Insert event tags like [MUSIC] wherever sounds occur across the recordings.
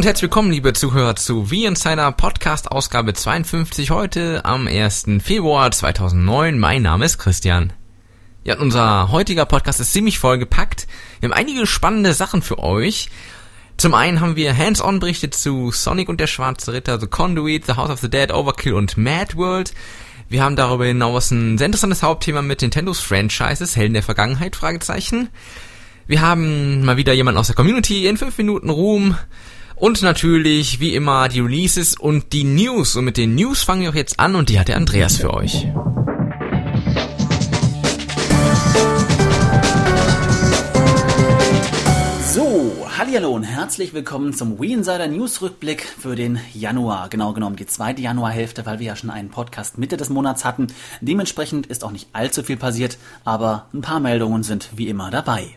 Und herzlich willkommen, liebe Zuhörer, zu Wie Insider Podcast Ausgabe 52 heute am 1. Februar 2009. Mein Name ist Christian. Ja, unser heutiger Podcast ist ziemlich vollgepackt. Wir haben einige spannende Sachen für euch. Zum einen haben wir Hands-on-Berichte zu Sonic und der Schwarze Ritter, The Conduit, The House of the Dead, Overkill und Mad World. Wir haben darüber hinaus ein sehr interessantes Hauptthema mit Nintendos Franchises, Helden der Vergangenheit, Fragezeichen. Wir haben mal wieder jemanden aus der Community in 5 Minuten Ruhm. Und natürlich, wie immer, die Releases und die News. Und mit den News fangen wir auch jetzt an und die hat der Andreas für euch. So, hallo und herzlich willkommen zum We Insider News Rückblick für den Januar. Genau genommen die zweite Januarhälfte, weil wir ja schon einen Podcast Mitte des Monats hatten. Dementsprechend ist auch nicht allzu viel passiert, aber ein paar Meldungen sind wie immer dabei.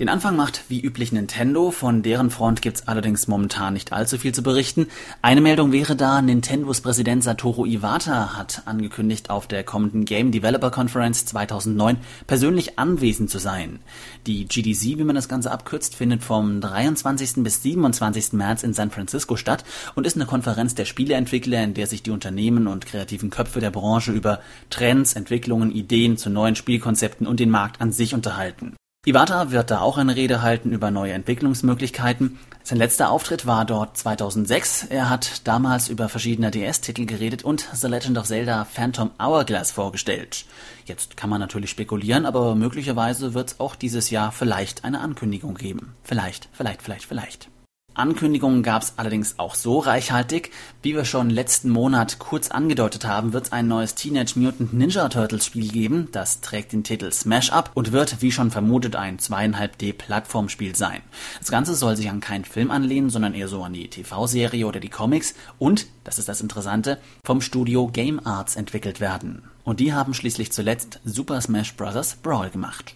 Den Anfang macht wie üblich Nintendo, von deren Front gibt's allerdings momentan nicht allzu viel zu berichten. Eine Meldung wäre da, Nintendos Präsident Satoru Iwata hat angekündigt, auf der kommenden Game Developer Conference 2009 persönlich anwesend zu sein. Die GDC, wie man das Ganze abkürzt, findet vom 23. bis 27. März in San Francisco statt und ist eine Konferenz der Spieleentwickler, in der sich die Unternehmen und kreativen Köpfe der Branche über Trends, Entwicklungen, Ideen zu neuen Spielkonzepten und den Markt an sich unterhalten. Iwata wird da auch eine Rede halten über neue Entwicklungsmöglichkeiten. Sein letzter Auftritt war dort 2006. Er hat damals über verschiedene DS-Titel geredet und The Legend of Zelda Phantom Hourglass vorgestellt. Jetzt kann man natürlich spekulieren, aber möglicherweise wird es auch dieses Jahr vielleicht eine Ankündigung geben. Vielleicht, vielleicht, vielleicht, vielleicht. Ankündigungen gab es allerdings auch so reichhaltig. Wie wir schon letzten Monat kurz angedeutet haben, wird es ein neues Teenage Mutant Ninja Turtles Spiel geben. Das trägt den Titel Smash Up und wird, wie schon vermutet, ein 2,5D Plattformspiel sein. Das Ganze soll sich an keinen Film anlehnen, sondern eher so an die TV-Serie oder die Comics und, das ist das Interessante, vom Studio Game Arts entwickelt werden. Und die haben schließlich zuletzt Super Smash Bros. Brawl gemacht.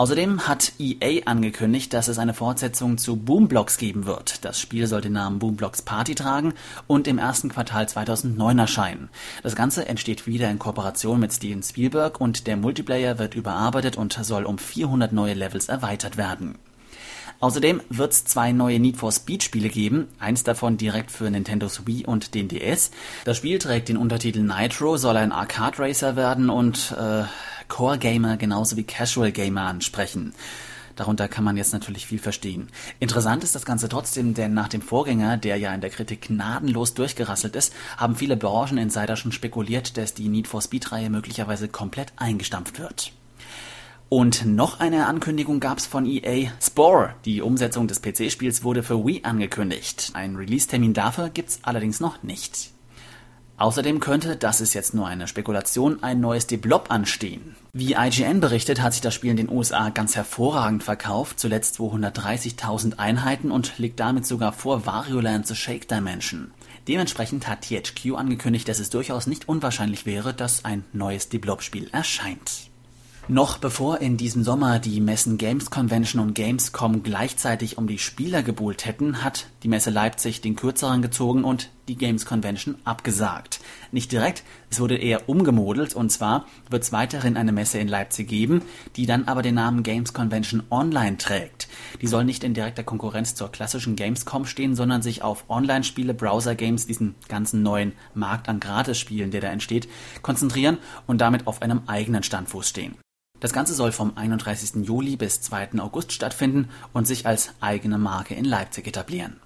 Außerdem hat EA angekündigt, dass es eine Fortsetzung zu Boomblocks geben wird. Das Spiel soll den Namen Boomblocks Party tragen und im ersten Quartal 2009 erscheinen. Das Ganze entsteht wieder in Kooperation mit Steven Spielberg und der Multiplayer wird überarbeitet und soll um 400 neue Levels erweitert werden. Außerdem wird es zwei neue Need for Speed Spiele geben, eins davon direkt für Nintendo Wii und den DS. Das Spiel trägt den Untertitel Nitro, soll ein Arcade Racer werden und äh, Core Gamer genauso wie Casual Gamer ansprechen. Darunter kann man jetzt natürlich viel verstehen. Interessant ist das Ganze trotzdem, denn nach dem Vorgänger, der ja in der Kritik gnadenlos durchgerasselt ist, haben viele Brancheninsider schon spekuliert, dass die Need for Speed-Reihe möglicherweise komplett eingestampft wird. Und noch eine Ankündigung gab es von EA. Spore, die Umsetzung des PC-Spiels, wurde für Wii angekündigt. Ein Release-Termin dafür gibt's allerdings noch nicht. Außerdem könnte, das ist jetzt nur eine Spekulation, ein neues Deblop anstehen. Wie IGN berichtet, hat sich das Spiel in den USA ganz hervorragend verkauft, zuletzt 230.000 Einheiten und liegt damit sogar vor Wario Land The Shake Dimension. Dementsprechend hat THQ angekündigt, dass es durchaus nicht unwahrscheinlich wäre, dass ein neues Deblop-Spiel erscheint. Noch bevor in diesem Sommer die Messen Games Convention und Gamescom gleichzeitig um die Spieler gebuhlt hätten, hat die Messe Leipzig den kürzeren gezogen und die Games Convention abgesagt. Nicht direkt, es wurde eher umgemodelt und zwar wird es weiterhin eine Messe in Leipzig geben, die dann aber den Namen Games Convention Online trägt. Die soll nicht in direkter Konkurrenz zur klassischen Gamescom stehen, sondern sich auf Online-Spiele, Browser-Games, diesen ganzen neuen Markt an Gratis-Spielen, der da entsteht, konzentrieren und damit auf einem eigenen Standfuß stehen. Das Ganze soll vom 31. Juli bis 2. August stattfinden und sich als eigene Marke in Leipzig etablieren.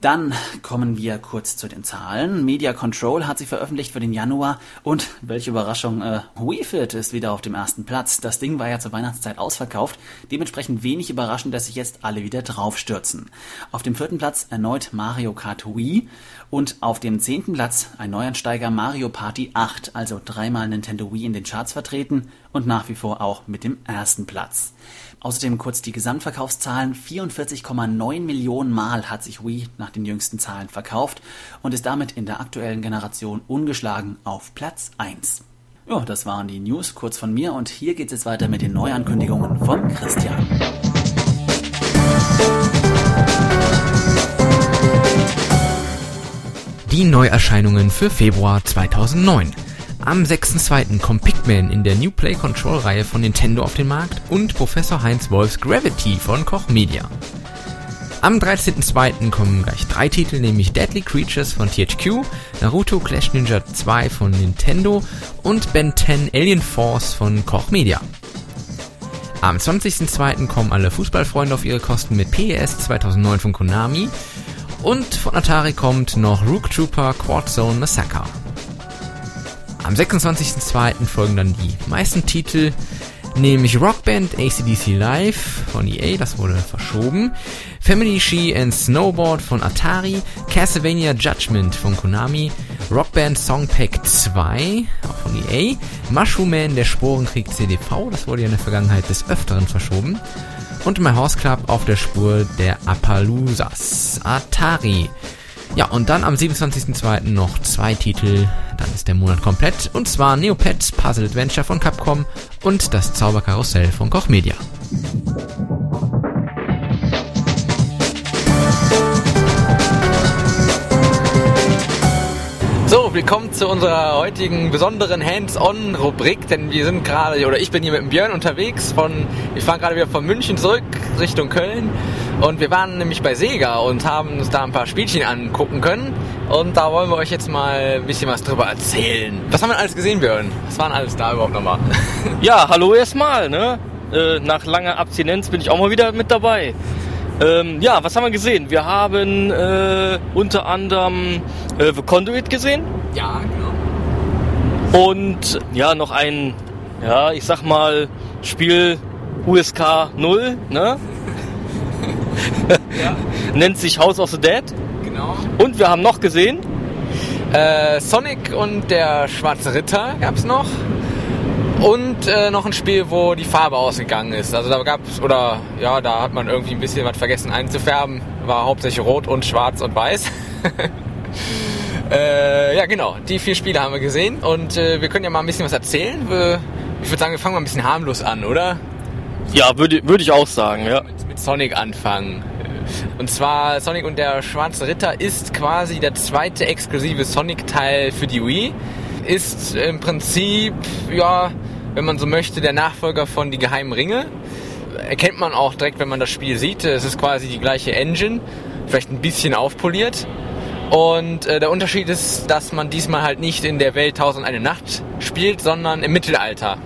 Dann kommen wir kurz zu den Zahlen. Media Control hat sie veröffentlicht für den Januar und welche Überraschung, äh, Wii Fit ist wieder auf dem ersten Platz. Das Ding war ja zur Weihnachtszeit ausverkauft, dementsprechend wenig überraschend, dass sich jetzt alle wieder draufstürzen. Auf dem vierten Platz erneut Mario Kart Wii und auf dem zehnten Platz ein Neuansteiger Mario Party 8, also dreimal Nintendo Wii in den Charts vertreten und nach wie vor auch mit dem ersten Platz. Außerdem kurz die Gesamtverkaufszahlen. 44,9 Millionen Mal hat sich Wii nach den jüngsten Zahlen verkauft und ist damit in der aktuellen Generation ungeschlagen auf Platz 1. Ja, das waren die News kurz von mir und hier geht es weiter mit den Neuankündigungen von Christian. Die Neuerscheinungen für Februar 2009. Am 6.2. kommt Pikmin in der New Play Control Reihe von Nintendo auf den Markt und Professor Heinz Wolfs Gravity von Koch Media. Am 13.02. kommen gleich drei Titel, nämlich Deadly Creatures von THQ, Naruto Clash Ninja 2 von Nintendo und Ben 10 Alien Force von Koch Media. Am 20.02. kommen alle Fußballfreunde auf ihre Kosten mit PES 2009 von Konami und von Atari kommt noch Rook Trooper Quad Zone Massacre. Am 26.02. folgen dann die meisten Titel, nämlich Rockband ACDC Live von EA, das wurde verschoben, Family Ski and Snowboard von Atari, Castlevania Judgment von Konami, Rockband Song Pack 2, auch von EA, Mushroom Man, der Sporenkrieg CDV, das wurde ja in der Vergangenheit des Öfteren verschoben, und My Horse Club auf der Spur der Appaloosas, Atari. Ja, und dann am 27.02. noch zwei Titel, dann ist der Monat komplett, und zwar Neopets Puzzle Adventure von Capcom und das Zauberkarussell von Koch Media. So, willkommen zu unserer heutigen besonderen Hands-on-Rubrik, denn wir sind gerade, oder ich bin hier mit dem Björn unterwegs von, wir fahren gerade wieder von München zurück Richtung Köln und wir waren nämlich bei Sega und haben uns da ein paar Spielchen angucken können und da wollen wir euch jetzt mal ein bisschen was drüber erzählen. Was haben wir alles gesehen, Björn? Was waren alles da überhaupt nochmal? [LAUGHS] Ja, hallo erstmal, ne? Äh, nach langer Abstinenz bin ich auch mal wieder mit dabei. Ähm, ja, was haben wir gesehen? Wir haben äh, unter anderem äh, The Conduit gesehen Ja, genau. und ja, noch ein, ja, ich sag mal, Spiel USK 0, ne? Ja, [LAUGHS] Nennt sich House of the Dead. genau. Und wir haben noch gesehen, Äh, Sonic und der Schwarze Ritter gab's noch. Und äh, noch ein Spiel, wo die Farbe ausgegangen ist. Also da gab's, oder ja, da hat man irgendwie ein bisschen was vergessen einzufärben. War hauptsächlich rot und schwarz und weiß. [LAUGHS] äh, ja, genau. Die vier Spiele haben wir gesehen. Und äh, wir können ja mal ein bisschen was erzählen. Wir, ich würde sagen, wir fangen mal ein bisschen harmlos an, oder? Ja, würde würde ich auch sagen, ja. mit, mit Sonic anfangen. Und zwar Sonic und der Schwarze Ritter ist quasi der zweite exklusive Sonic-Teil für die Wii. Ist im Prinzip, ja, wenn man so möchte, der Nachfolger von Die Geheimen Ringe. Erkennt man auch direkt, wenn man das Spiel sieht. Es ist quasi die gleiche Engine, vielleicht ein bisschen aufpoliert. Und äh, der Unterschied ist, dass man diesmal halt nicht in der Welt Tausend eine Nacht spielt, sondern im Mittelalter.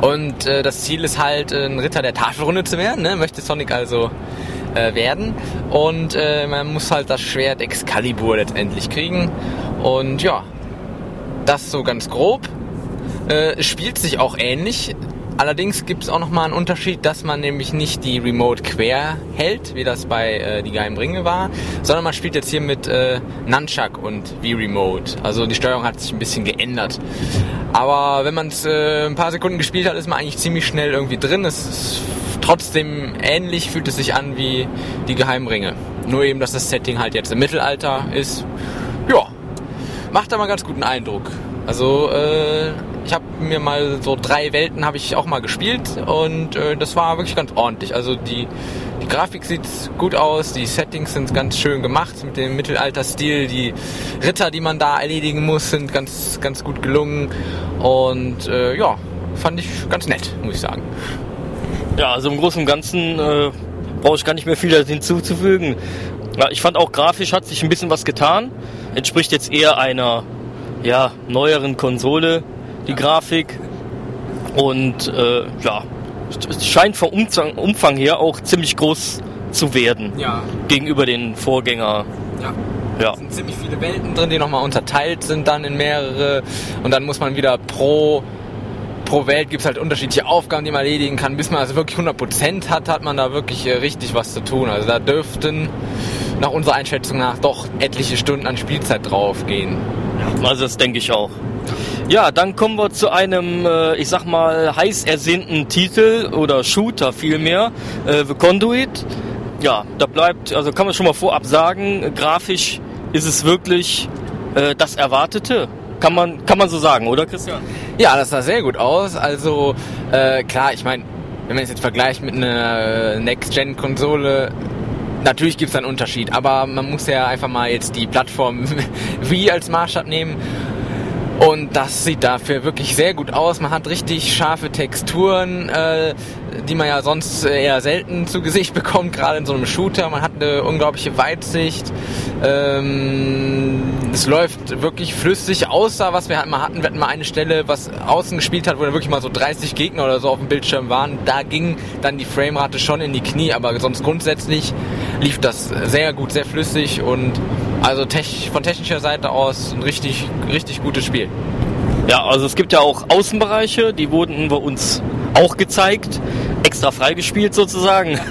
Und äh, das Ziel ist halt, ein Ritter der Tafelrunde zu werden, ne? möchte Sonic also äh, werden. Und äh, man muss halt das Schwert Excalibur letztendlich kriegen. Und ja, das so ganz grob. Äh, spielt sich auch ähnlich. Allerdings gibt es auch nochmal einen Unterschied, dass man nämlich nicht die Remote quer hält, wie das bei äh, Die Geheimen Ringe war, sondern man spielt jetzt hier mit äh, Nunchuck und V-Remote. Also die Steuerung hat sich ein bisschen geändert. Aber wenn man es äh, ein paar Sekunden gespielt hat, ist man eigentlich ziemlich schnell irgendwie drin. Es ist trotzdem ähnlich, fühlt es sich an wie Die Geheimen Ringe. Nur eben, dass das Setting halt jetzt im Mittelalter ist. Ja, macht aber einen ganz guten Eindruck. Also äh, ich habe mir mal so drei Welten habe ich auch mal gespielt und äh, das war wirklich ganz ordentlich. Also die, die Grafik sieht gut aus, die Settings sind ganz schön gemacht mit dem Mittelalter-Stil. Die Ritter, die man da erledigen muss, sind ganz, ganz gut gelungen und äh, ja, fand ich ganz nett, muss ich sagen. Ja, also im Großen und Ganzen äh, brauche ich gar nicht mehr viel hinzuzufügen. Ja, ich fand auch grafisch hat sich ein bisschen was getan. Entspricht jetzt eher einer ja, neueren Konsole, die Grafik. Und äh, ja, es scheint vom Umfang, Umfang her auch ziemlich groß zu werden Ja, gegenüber den Vorgänger. ja. Ja, sind ziemlich viele Welten drin, die nochmal unterteilt sind dann in mehrere und dann muss man wieder pro pro Welt gibt es halt unterschiedliche Aufgaben, die man erledigen kann. Bis man also wirklich 100% hat, hat man da wirklich äh, richtig was zu tun. Also da dürften nach unserer Einschätzung nach doch etliche Stunden an Spielzeit draufgehen. also das denke ich auch. Ja, dann kommen wir zu einem, äh, ich sag mal, heiß ersehnten Titel oder Shooter vielmehr, äh, The Conduit. Ja, da bleibt, also kann man schon mal vorab sagen, grafisch ist es wirklich äh, das Erwartete. Kann man, kann man so sagen, oder Christian? Ja, das sah sehr gut aus. Also äh, klar, ich meine, wenn man es jetzt vergleicht mit einer Next-Gen-Konsole, natürlich gibt es einen Unterschied, aber man muss ja einfach mal jetzt die Plattform [LAUGHS] Wii als Maßstab nehmen. Und das sieht dafür wirklich sehr gut aus. Man hat richtig scharfe Texturen, äh, die man ja sonst eher selten zu Gesicht [LAUGHS] bekommt, gerade in so einem Shooter. Man hat eine unglaubliche Weitsicht. Ähm, es läuft wirklich flüssig, außer was wir halt mal hatten. Wir hatten mal eine Stelle, was außen gespielt hat, wo da wirklich mal so 30 Gegner oder so auf dem Bildschirm waren. Da ging dann die Framerate schon in die Knie, aber sonst grundsätzlich lief das sehr gut, sehr flüssig und also tech, von technischer Seite aus ein richtig, richtig gutes Spiel. Ja, also es gibt ja auch Außenbereiche, die wurden bei uns auch gezeigt, extra freigespielt sozusagen. [LAUGHS]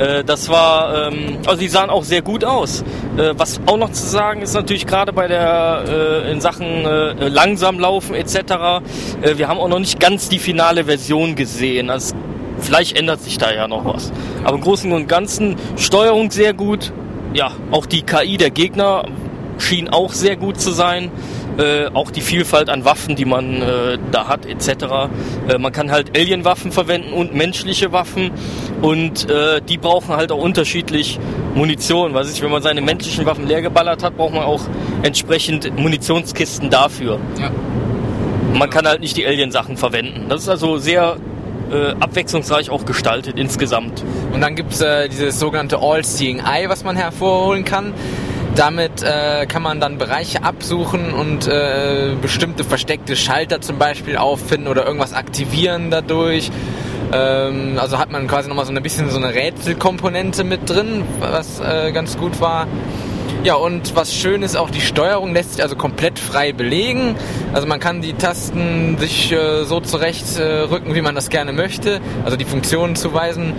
Äh, das war, ähm, also die sahen auch sehr gut aus. Äh, was auch noch zu sagen ist natürlich gerade bei der äh, in Sachen langsam laufen etc. wir haben auch noch nicht ganz die finale Version gesehen. Also vielleicht ändert sich da ja noch was. Aber im Großen und Ganzen Steuerung sehr gut, ja, auch die KI der Gegner schien auch sehr gut zu sein. Äh, auch die Vielfalt an Waffen, die man äh, da hat, etc. Äh, man kann halt Alien-Waffen verwenden und menschliche Waffen und äh, die brauchen halt auch unterschiedlich Munition. Was ist, wenn man seine menschlichen Waffen leer geballert hat, braucht man auch entsprechend Munitionskisten dafür. Ja. Man kann halt nicht die Alien-Sachen verwenden. Das ist also sehr äh, abwechslungsreich auch gestaltet insgesamt. Und dann gibt es äh, dieses sogenannte All-Seeing Eye, was man hervorholen kann. Damit äh, kann man dann Bereiche absuchen und äh, bestimmte versteckte Schalter zum Beispiel auffinden oder irgendwas aktivieren dadurch. Ähm, also hat man quasi nochmal so ein bisschen so eine Rätselkomponente mit drin, was äh, ganz gut war. Ja, und was schön ist, auch die Steuerung lässt sich also komplett frei belegen. Also man kann die Tasten sich äh, so zurechtrücken, äh, wie man das gerne möchte, also die Funktionen zuweisen.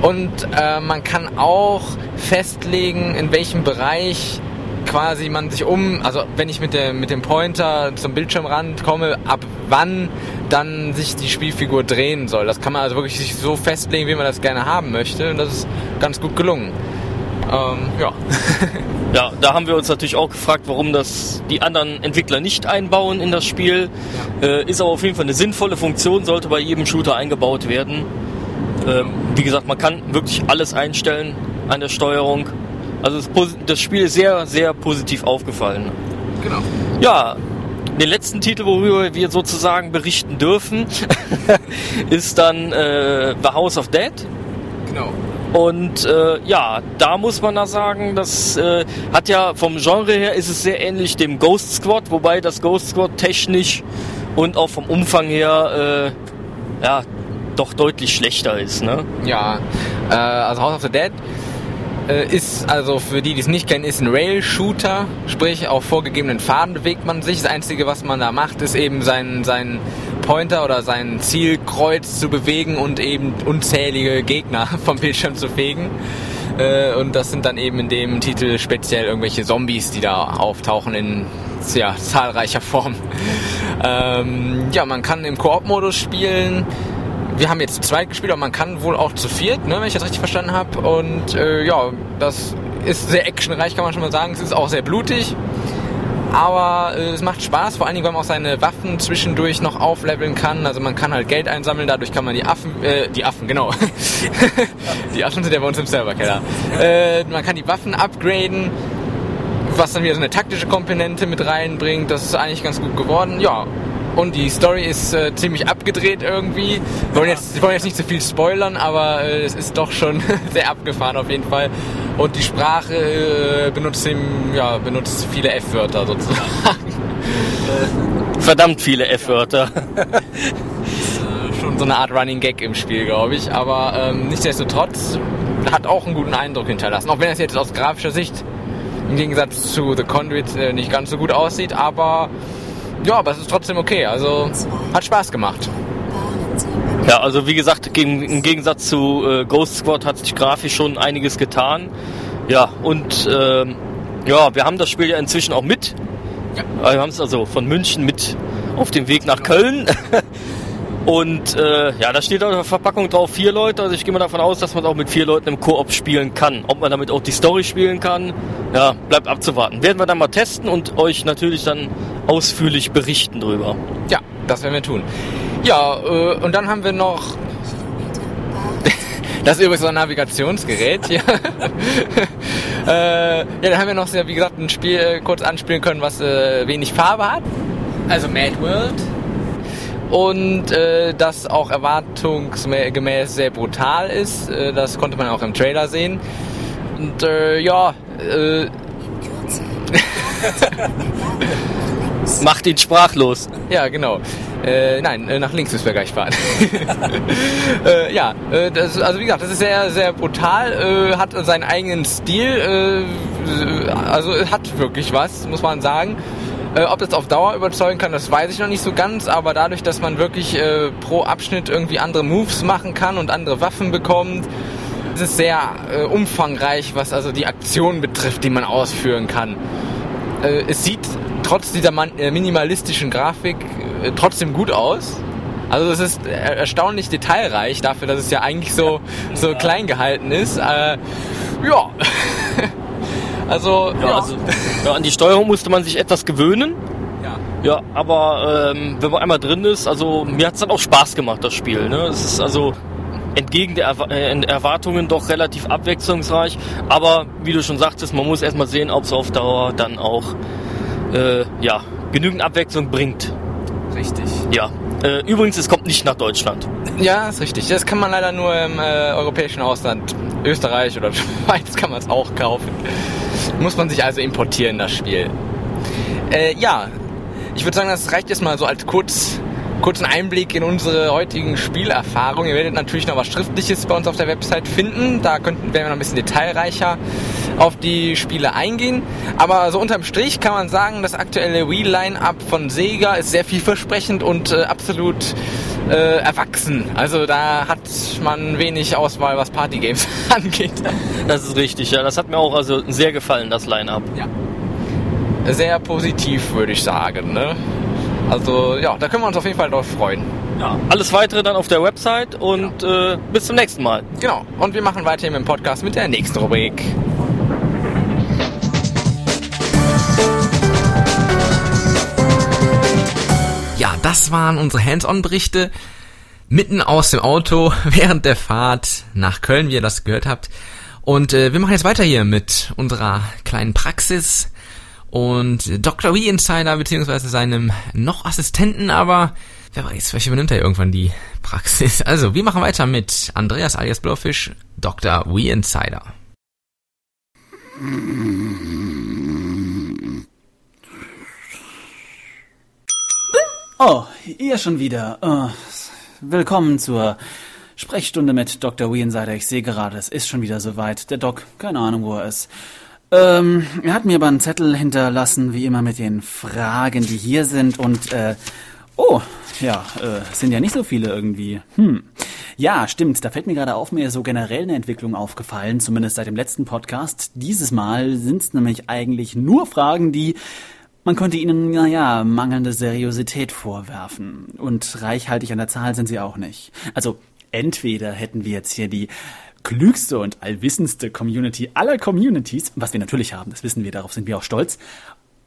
Und äh, man kann auch festlegen, in welchem Bereich quasi man sich um, also wenn ich mit, der, mit dem Pointer zum Bildschirmrand komme, ab wann dann sich die Spielfigur drehen soll. Das kann man also wirklich sich so festlegen, wie man das gerne haben möchte. Und das ist ganz gut gelungen. Ähm, ja. [LAUGHS] ja, da haben wir uns natürlich auch gefragt, warum das die anderen Entwickler nicht einbauen in das Spiel. Ja. Äh, ist aber auf jeden Fall eine sinnvolle Funktion, sollte bei jedem Shooter eingebaut werden. Ähm, wie gesagt, man kann wirklich alles einstellen an der Steuerung. Also das, das Spiel ist sehr, sehr positiv aufgefallen. Genau. Ja, den letzten Titel, worüber wir sozusagen berichten dürfen, [LAUGHS] ist dann äh, The House of Dead. Genau. Und äh, ja, da muss man da sagen, das äh, hat ja vom Genre her ist es sehr ähnlich dem Ghost Squad, wobei das Ghost Squad technisch und auch vom Umfang her äh, ja doch deutlich schlechter ist. Ne? Ja, äh, also House of the Dead äh, ist, also für die, die es nicht kennen, ist ein Rail-Shooter, sprich auf vorgegebenen Faden bewegt man sich. Das Einzige, was man da macht, ist eben seinen, seinen Pointer oder sein Zielkreuz zu bewegen und eben unzählige Gegner [LAUGHS] vom Bildschirm zu fegen. Äh, und das sind dann eben in dem Titel speziell irgendwelche Zombies, die da auftauchen in ja, zahlreicher Form. Ähm, ja, man kann im Koop-Modus spielen wir haben jetzt zu zweit gespielt, aber man kann wohl auch zu viert, ne, wenn ich das richtig verstanden habe. Und äh, ja, das ist sehr actionreich, kann man schon mal sagen. Es ist auch sehr blutig. Aber äh, es macht Spaß, vor allen Dingen, weil man auch seine Waffen zwischendurch noch aufleveln kann. Also man kann halt Geld einsammeln, dadurch kann man die Affen, äh, die Affen, genau. [LAUGHS] die Affen sind ja bei uns im Serverkeller. Äh, man kann die Waffen upgraden, was dann wieder so eine taktische Komponente mit reinbringt. Das ist eigentlich ganz gut geworden. Ja, und die Story ist äh, ziemlich abgedreht irgendwie. Wir wollen, jetzt, wir wollen jetzt nicht zu so viel spoilern, aber äh, es ist doch schon [LAUGHS] sehr abgefahren auf jeden Fall. Und die Sprache äh, benutzt, im, ja, benutzt viele F-Wörter sozusagen. Verdammt viele F-Wörter. Äh, schon so eine Art Running Gag im Spiel, glaube ich. Aber ähm, nichtsdestotrotz hat auch einen guten Eindruck hinterlassen. Auch wenn es jetzt aus grafischer Sicht im Gegensatz zu The Conduit äh, nicht ganz so gut aussieht, aber ja, aber es ist trotzdem okay. Also hat Spaß gemacht. Ja, also wie gesagt, im Gegensatz zu äh, Ghost Squad hat sich grafisch schon einiges getan. Ja, und äh, ja, wir haben das Spiel ja inzwischen auch mit. Ja. Wir haben es also von München mit auf dem Weg nach Köln. [LAUGHS] Und äh, ja, da steht auf der Verpackung drauf vier Leute. Also ich gehe mal davon aus, dass man auch mit vier Leuten im Koop spielen kann. Ob man damit auch die Story spielen kann, ja, bleibt abzuwarten. Werden wir dann mal testen und euch natürlich dann ausführlich berichten drüber. Ja, das werden wir tun. Ja, äh, und dann haben wir noch [LAUGHS] das ist übrigens so ein Navigationsgerät. Ja. [LAUGHS] äh, ja, dann haben wir noch, wie gesagt, ein Spiel äh, kurz anspielen können, was äh, wenig Farbe hat. Also Mad World. Und äh, das auch erwartungsgemäß sehr brutal ist. Äh, das konnte man auch im Trailer sehen. Und äh, ja, äh, [LAUGHS] Macht ihn sprachlos. Ja, genau. Äh, nein, äh, nach links müssen wir gleich fahren. [LAUGHS] äh, ja, äh, das, also wie gesagt, das ist sehr, sehr brutal, äh, hat seinen eigenen Stil, äh, also hat wirklich was, muss man sagen. Äh, ob das auf Dauer überzeugen kann, das weiß ich noch nicht so ganz, aber dadurch, dass man wirklich äh, pro Abschnitt irgendwie andere Moves machen kann und andere Waffen bekommt, ist es sehr äh, umfangreich, was also die Aktion betrifft, die man ausführen kann. Äh, es sieht trotz dieser äh, minimalistischen Grafik trotzdem gut aus. Also es ist erstaunlich detailreich dafür, dass es ja eigentlich so, so klein gehalten ist. Ja. [LAUGHS] also, ja, ja. Also, ja, an die Steuerung musste man sich etwas gewöhnen. Ja. Ja, aber ähm, wenn man einmal drin ist, also mir hat es dann auch Spaß gemacht, das Spiel. Ne? Es ist also entgegen der Erwartungen doch relativ abwechslungsreich. Aber wie du schon sagtest, man muss erstmal sehen, ob es auf Dauer dann auch äh, ja, genügend Abwechslung bringt. Richtig. Ja. Äh, übrigens, es kommt nicht nach Deutschland. Ja, ist richtig. Das kann man leider nur im äh, europäischen Ausland. Österreich oder [LAUGHS] Schweiz kann man es auch kaufen. Muss man sich also importieren, das Spiel. Äh, ja, ich würde sagen, das reicht jetzt mal so als kurz kurzen Einblick in unsere heutigen Spielerfahrungen. Ihr werdet natürlich noch was Schriftliches bei uns auf der Website finden. Da könnten, werden wir noch ein bisschen detailreicher auf die Spiele eingehen. Aber so unterm Strich kann man sagen, das aktuelle Wii-Line-Up von Sega ist sehr vielversprechend und äh, absolut äh, erwachsen. Also da hat man wenig Auswahl, was Partygames [LAUGHS] angeht. Das ist richtig, ja. Das hat mir auch also sehr gefallen, das Line-Up. Ja. Sehr positiv, würde ich sagen. Ne? Also ja, da können wir uns auf jeden Fall drauf freuen. Ja, alles weitere dann auf der Website und ja. äh, bis zum nächsten Mal. Genau. Und wir machen weiter mit dem Podcast mit der nächsten Rubrik. Das waren unsere Hands-on-Berichte mitten aus dem Auto [LAUGHS] während der Fahrt nach Köln, wie ihr das gehört habt. Und äh, wir machen jetzt weiter hier mit unserer kleinen Praxis und Dr. Wee Insider beziehungsweise seinem noch Assistenten, aber wer weiß, vielleicht übernimmt er irgendwann die Praxis. [LAUGHS] Also, wir machen weiter mit Andreas alias Blowfish, Dr. Wee Insider. [LAUGHS] Oh, ihr schon wieder. Oh, willkommen zur Sprechstunde mit Dr. Wee Insider. Ich sehe gerade, es ist schon wieder soweit. Der Doc, keine Ahnung, wo er ist. Ähm, er hat mir aber einen Zettel hinterlassen, wie immer mit den Fragen, die hier sind und äh, oh, ja, äh, sind ja nicht so viele irgendwie. Hm. Ja, stimmt. Da fällt mir gerade auf, mir ist so generell eine Entwicklung aufgefallen, zumindest seit dem letzten Podcast. Dieses Mal sind es nämlich eigentlich nur Fragen, die man könnte ihnen, naja, mangelnde Seriosität vorwerfen. Und reichhaltig an der Zahl sind sie auch nicht. Also, entweder hätten wir jetzt hier die klügste und allwissendste Community aller Communities, was wir natürlich haben, das wissen wir, darauf sind wir auch stolz.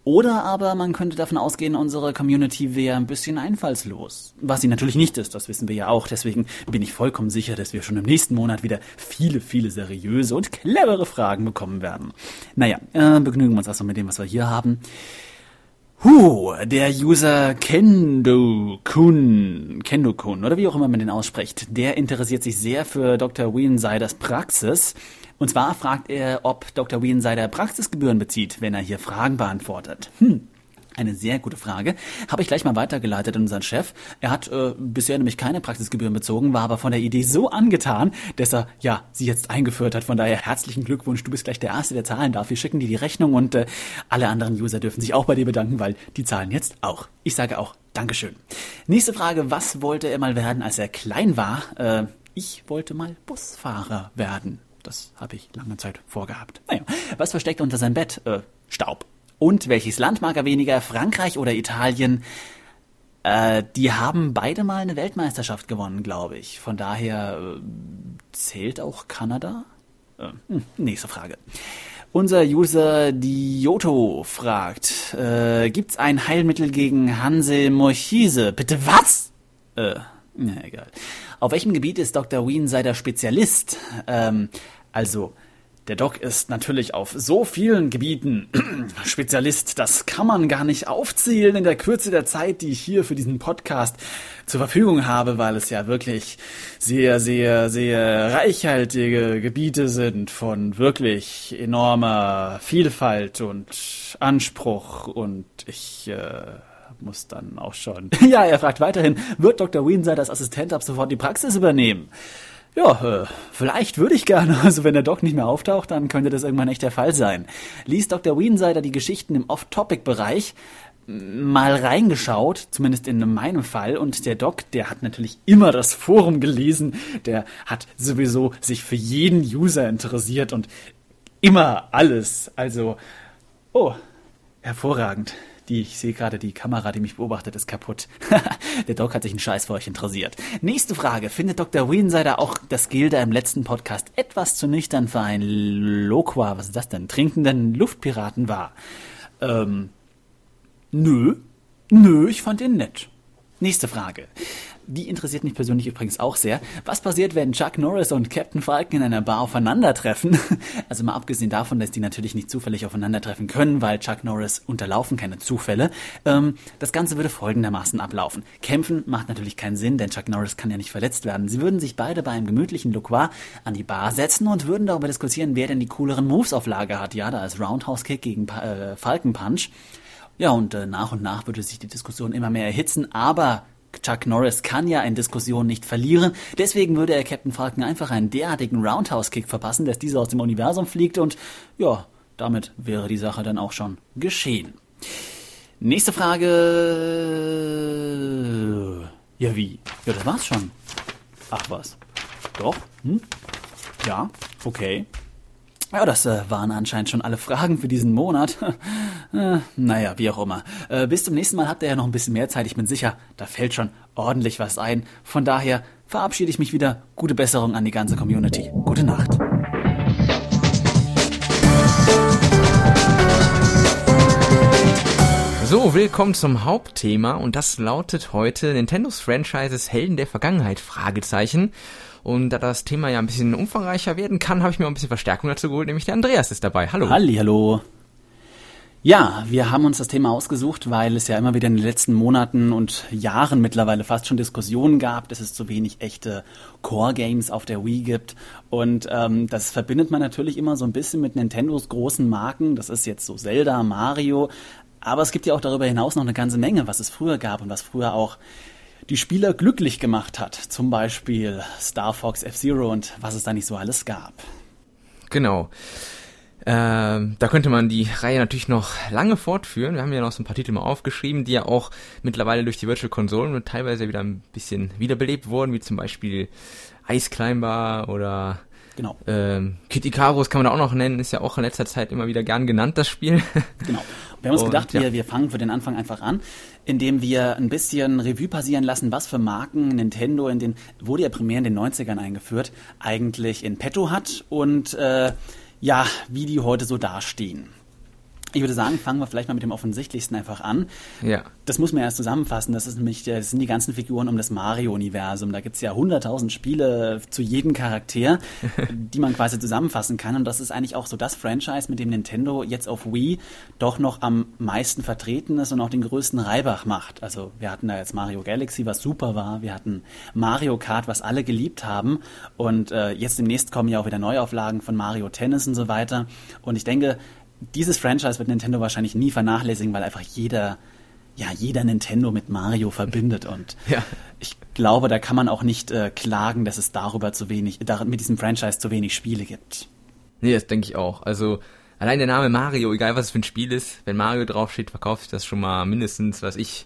Oder aber man könnte davon ausgehen, unsere Community wäre ein bisschen einfallslos. Was sie natürlich nicht ist, das wissen wir ja auch. Deswegen bin ich vollkommen sicher, dass wir schon im nächsten Monat wieder viele, viele seriöse und clevere Fragen bekommen werden. Naja, äh, begnügen wir uns also mit dem, was wir hier haben. Huh, der User Kendo-kun, Kendo-kun, oder wie auch immer man den ausspricht, der interessiert sich sehr für Dr. Weensiders Praxis. Und zwar fragt er, ob Dr. Weensider Praxisgebühren bezieht, wenn er hier Fragen beantwortet. Hm. Eine sehr gute Frage. Habe ich gleich mal weitergeleitet an unseren Chef. Er hat äh, bisher nämlich keine Praxisgebühren bezogen, war aber von der Idee so angetan, dass er ja sie jetzt eingeführt hat. Von daher herzlichen Glückwunsch. Du bist gleich der Erste, der zahlen darf. Wir schicken dir die Rechnung und äh, alle anderen User dürfen sich auch bei dir bedanken, weil die zahlen jetzt auch. Ich sage auch Dankeschön. Nächste Frage. Was wollte er mal werden, als er klein war? Äh, ich wollte mal Busfahrer werden. Das habe ich lange Zeit vorgehabt. Naja, was versteckt unter seinem Bett? Äh, Staub. Und welches Land mag er weniger? Frankreich oder Italien? Äh, die haben beide mal eine Weltmeisterschaft gewonnen, glaube ich. Von daher äh, zählt auch Kanada? Äh, hm, nächste Frage. Unser User Dioto fragt, äh, gibt's ein Heilmittel gegen Hanselmorchise? Bitte was? Äh, na egal. Auf welchem Gebiet ist Dr. Wien Spezialist? Ähm, also, Der Doc ist natürlich auf so vielen Gebieten [CLEARS THROAT] Spezialist, das kann man gar nicht aufzählen in der Kürze der Zeit, die ich hier für diesen Podcast zur Verfügung habe, weil es ja wirklich sehr, sehr, sehr reichhaltige Gebiete sind von wirklich enormer Vielfalt und Anspruch und ich äh, muss dann auch schon. [LAUGHS] ja, er fragt weiterhin, wird Dr. Wienside als Assistent ab sofort die Praxis übernehmen? Ja, äh, vielleicht würde ich gerne. [LAUGHS] Also wenn der Doc nicht mehr auftaucht, dann könnte das irgendwann echt der Fall sein. Lies Dr. Weensider die Geschichten im Off-Topic-Bereich mal reingeschaut, zumindest in meinem Fall. Und der Doc, der hat natürlich immer das Forum gelesen. Der hat sowieso sich für jeden User interessiert und immer alles. Also, oh, hervorragend. Die, ich sehe gerade, die Kamera, die mich beobachtet, ist kaputt. [LAUGHS] der Doc hat sich einen Scheiß für euch interessiert. Nächste Frage. Findet Dr. Weensider auch, dass Gilda im letzten Podcast etwas zu nüchtern für einen Loqua, was ist das denn, trinkenden Luftpiraten war? Ähm, nö. Nö, ich fand ihn nett. Nächste Frage die interessiert mich persönlich übrigens auch sehr. Was passiert, wenn Chuck Norris und Captain Falcon in einer Bar aufeinandertreffen? [LAUGHS] Also mal abgesehen davon, dass die natürlich nicht zufällig aufeinandertreffen können, weil Chuck Norris unterlaufen keine Zufälle. Ähm, das Ganze würde folgendermaßen ablaufen. Kämpfen macht natürlich keinen Sinn, denn Chuck Norris kann ja nicht verletzt werden. Sie würden sich beide bei einem gemütlichen Loquois an die Bar setzen und würden darüber diskutieren, wer denn die cooleren Moves auf Lager hat. Ja, da ist Roundhouse Kick gegen äh, Falcon Punch. Ja, und äh, nach und nach würde sich die Diskussion immer mehr erhitzen, aber Chuck Norris kann ja in Diskussionen nicht verlieren, deswegen würde er Captain Falcon einfach einen derartigen Roundhouse-Kick verpassen, dass dieser aus dem Universum fliegt und ja, damit wäre die Sache dann auch schon geschehen. Nächste Frage. Ja, wie? Ja, das war's schon. Ach was. Doch? Hm? Ja, okay. Ja, das äh, waren anscheinend schon alle Fragen für diesen Monat. [LAUGHS] äh, naja, wie auch immer. Äh, bis zum nächsten Mal habt ihr ja noch ein bisschen mehr Zeit. Ich bin sicher, da fällt schon ordentlich was ein. Von daher verabschiede ich mich wieder. Gute Besserung an die ganze Community. Gute Nacht. So, willkommen zum Hauptthema und das lautet heute Nintendos Franchises Helden der Vergangenheit? Fragezeichen. Und da das Thema ja ein bisschen umfangreicher werden kann, habe ich mir auch ein bisschen Verstärkung dazu geholt, nämlich der Andreas ist dabei. Hallo. Halli, hallo. Ja, wir haben uns das Thema ausgesucht, weil es ja immer wieder in den letzten Monaten und Jahren mittlerweile fast schon Diskussionen gab, dass es zu wenig echte Core-Games auf der Wii gibt. Und ähm, das verbindet man natürlich immer so ein bisschen mit Nintendos großen Marken. Das ist jetzt so Zelda, Mario. Aber es gibt ja auch darüber hinaus noch eine ganze Menge, was es früher gab und was früher auch die Spieler glücklich gemacht hat. Zum Beispiel Star Fox F-Zero und was es da nicht so alles gab. Genau. Ähm, da könnte man die Reihe natürlich noch lange fortführen. Wir haben ja noch so ein paar Titel mal aufgeschrieben, die ja auch mittlerweile durch die Virtual Konsolen teilweise wieder ein bisschen wiederbelebt wurden, wie zum Beispiel Ice Climber oder Genau. Ähm, Kid Icarus kann man da auch noch nennen, ist ja auch in letzter Zeit immer wieder gern genannt, das Spiel. [LAUGHS] Genau. Wir haben uns Und, gedacht, ja. wir, wir fangen für den Anfang einfach an, indem wir ein bisschen Revue passieren lassen, was für Marken Nintendo in den, wurde ja primär in den 90ern eingeführt, eigentlich in petto hat und äh, ja, wie die heute so dastehen. Ich würde sagen, fangen wir vielleicht mal mit dem offensichtlichsten einfach an. Ja. Das muss man erst zusammenfassen. Das, ist nämlich, das sind die ganzen Figuren um das Mario-Universum. Da gibt es ja hunderttausend Spiele zu jedem Charakter, [LAUGHS] die man quasi zusammenfassen kann. Und das ist eigentlich auch so das Franchise, mit dem Nintendo jetzt auf Wii doch noch am meisten vertreten ist und auch den größten Reibach macht. Also wir hatten da jetzt Mario Galaxy, was super war. Wir hatten Mario Kart, was alle geliebt haben. Und äh, jetzt demnächst kommen ja auch wieder Neuauflagen von Mario Tennis und so weiter. Und ich denke, dieses Franchise wird Nintendo wahrscheinlich nie vernachlässigen, weil einfach jeder, ja, jeder Nintendo mit Mario verbindet und ja. ich glaube, da kann man auch nicht äh, klagen, dass es darüber zu wenig, da, mit diesem Franchise zu wenig Spiele gibt. Nee, das denke ich auch. Also allein der Name Mario, egal was es für ein Spiel ist, wenn Mario draufsteht, verkauft sich das schon mal mindestens, was ich,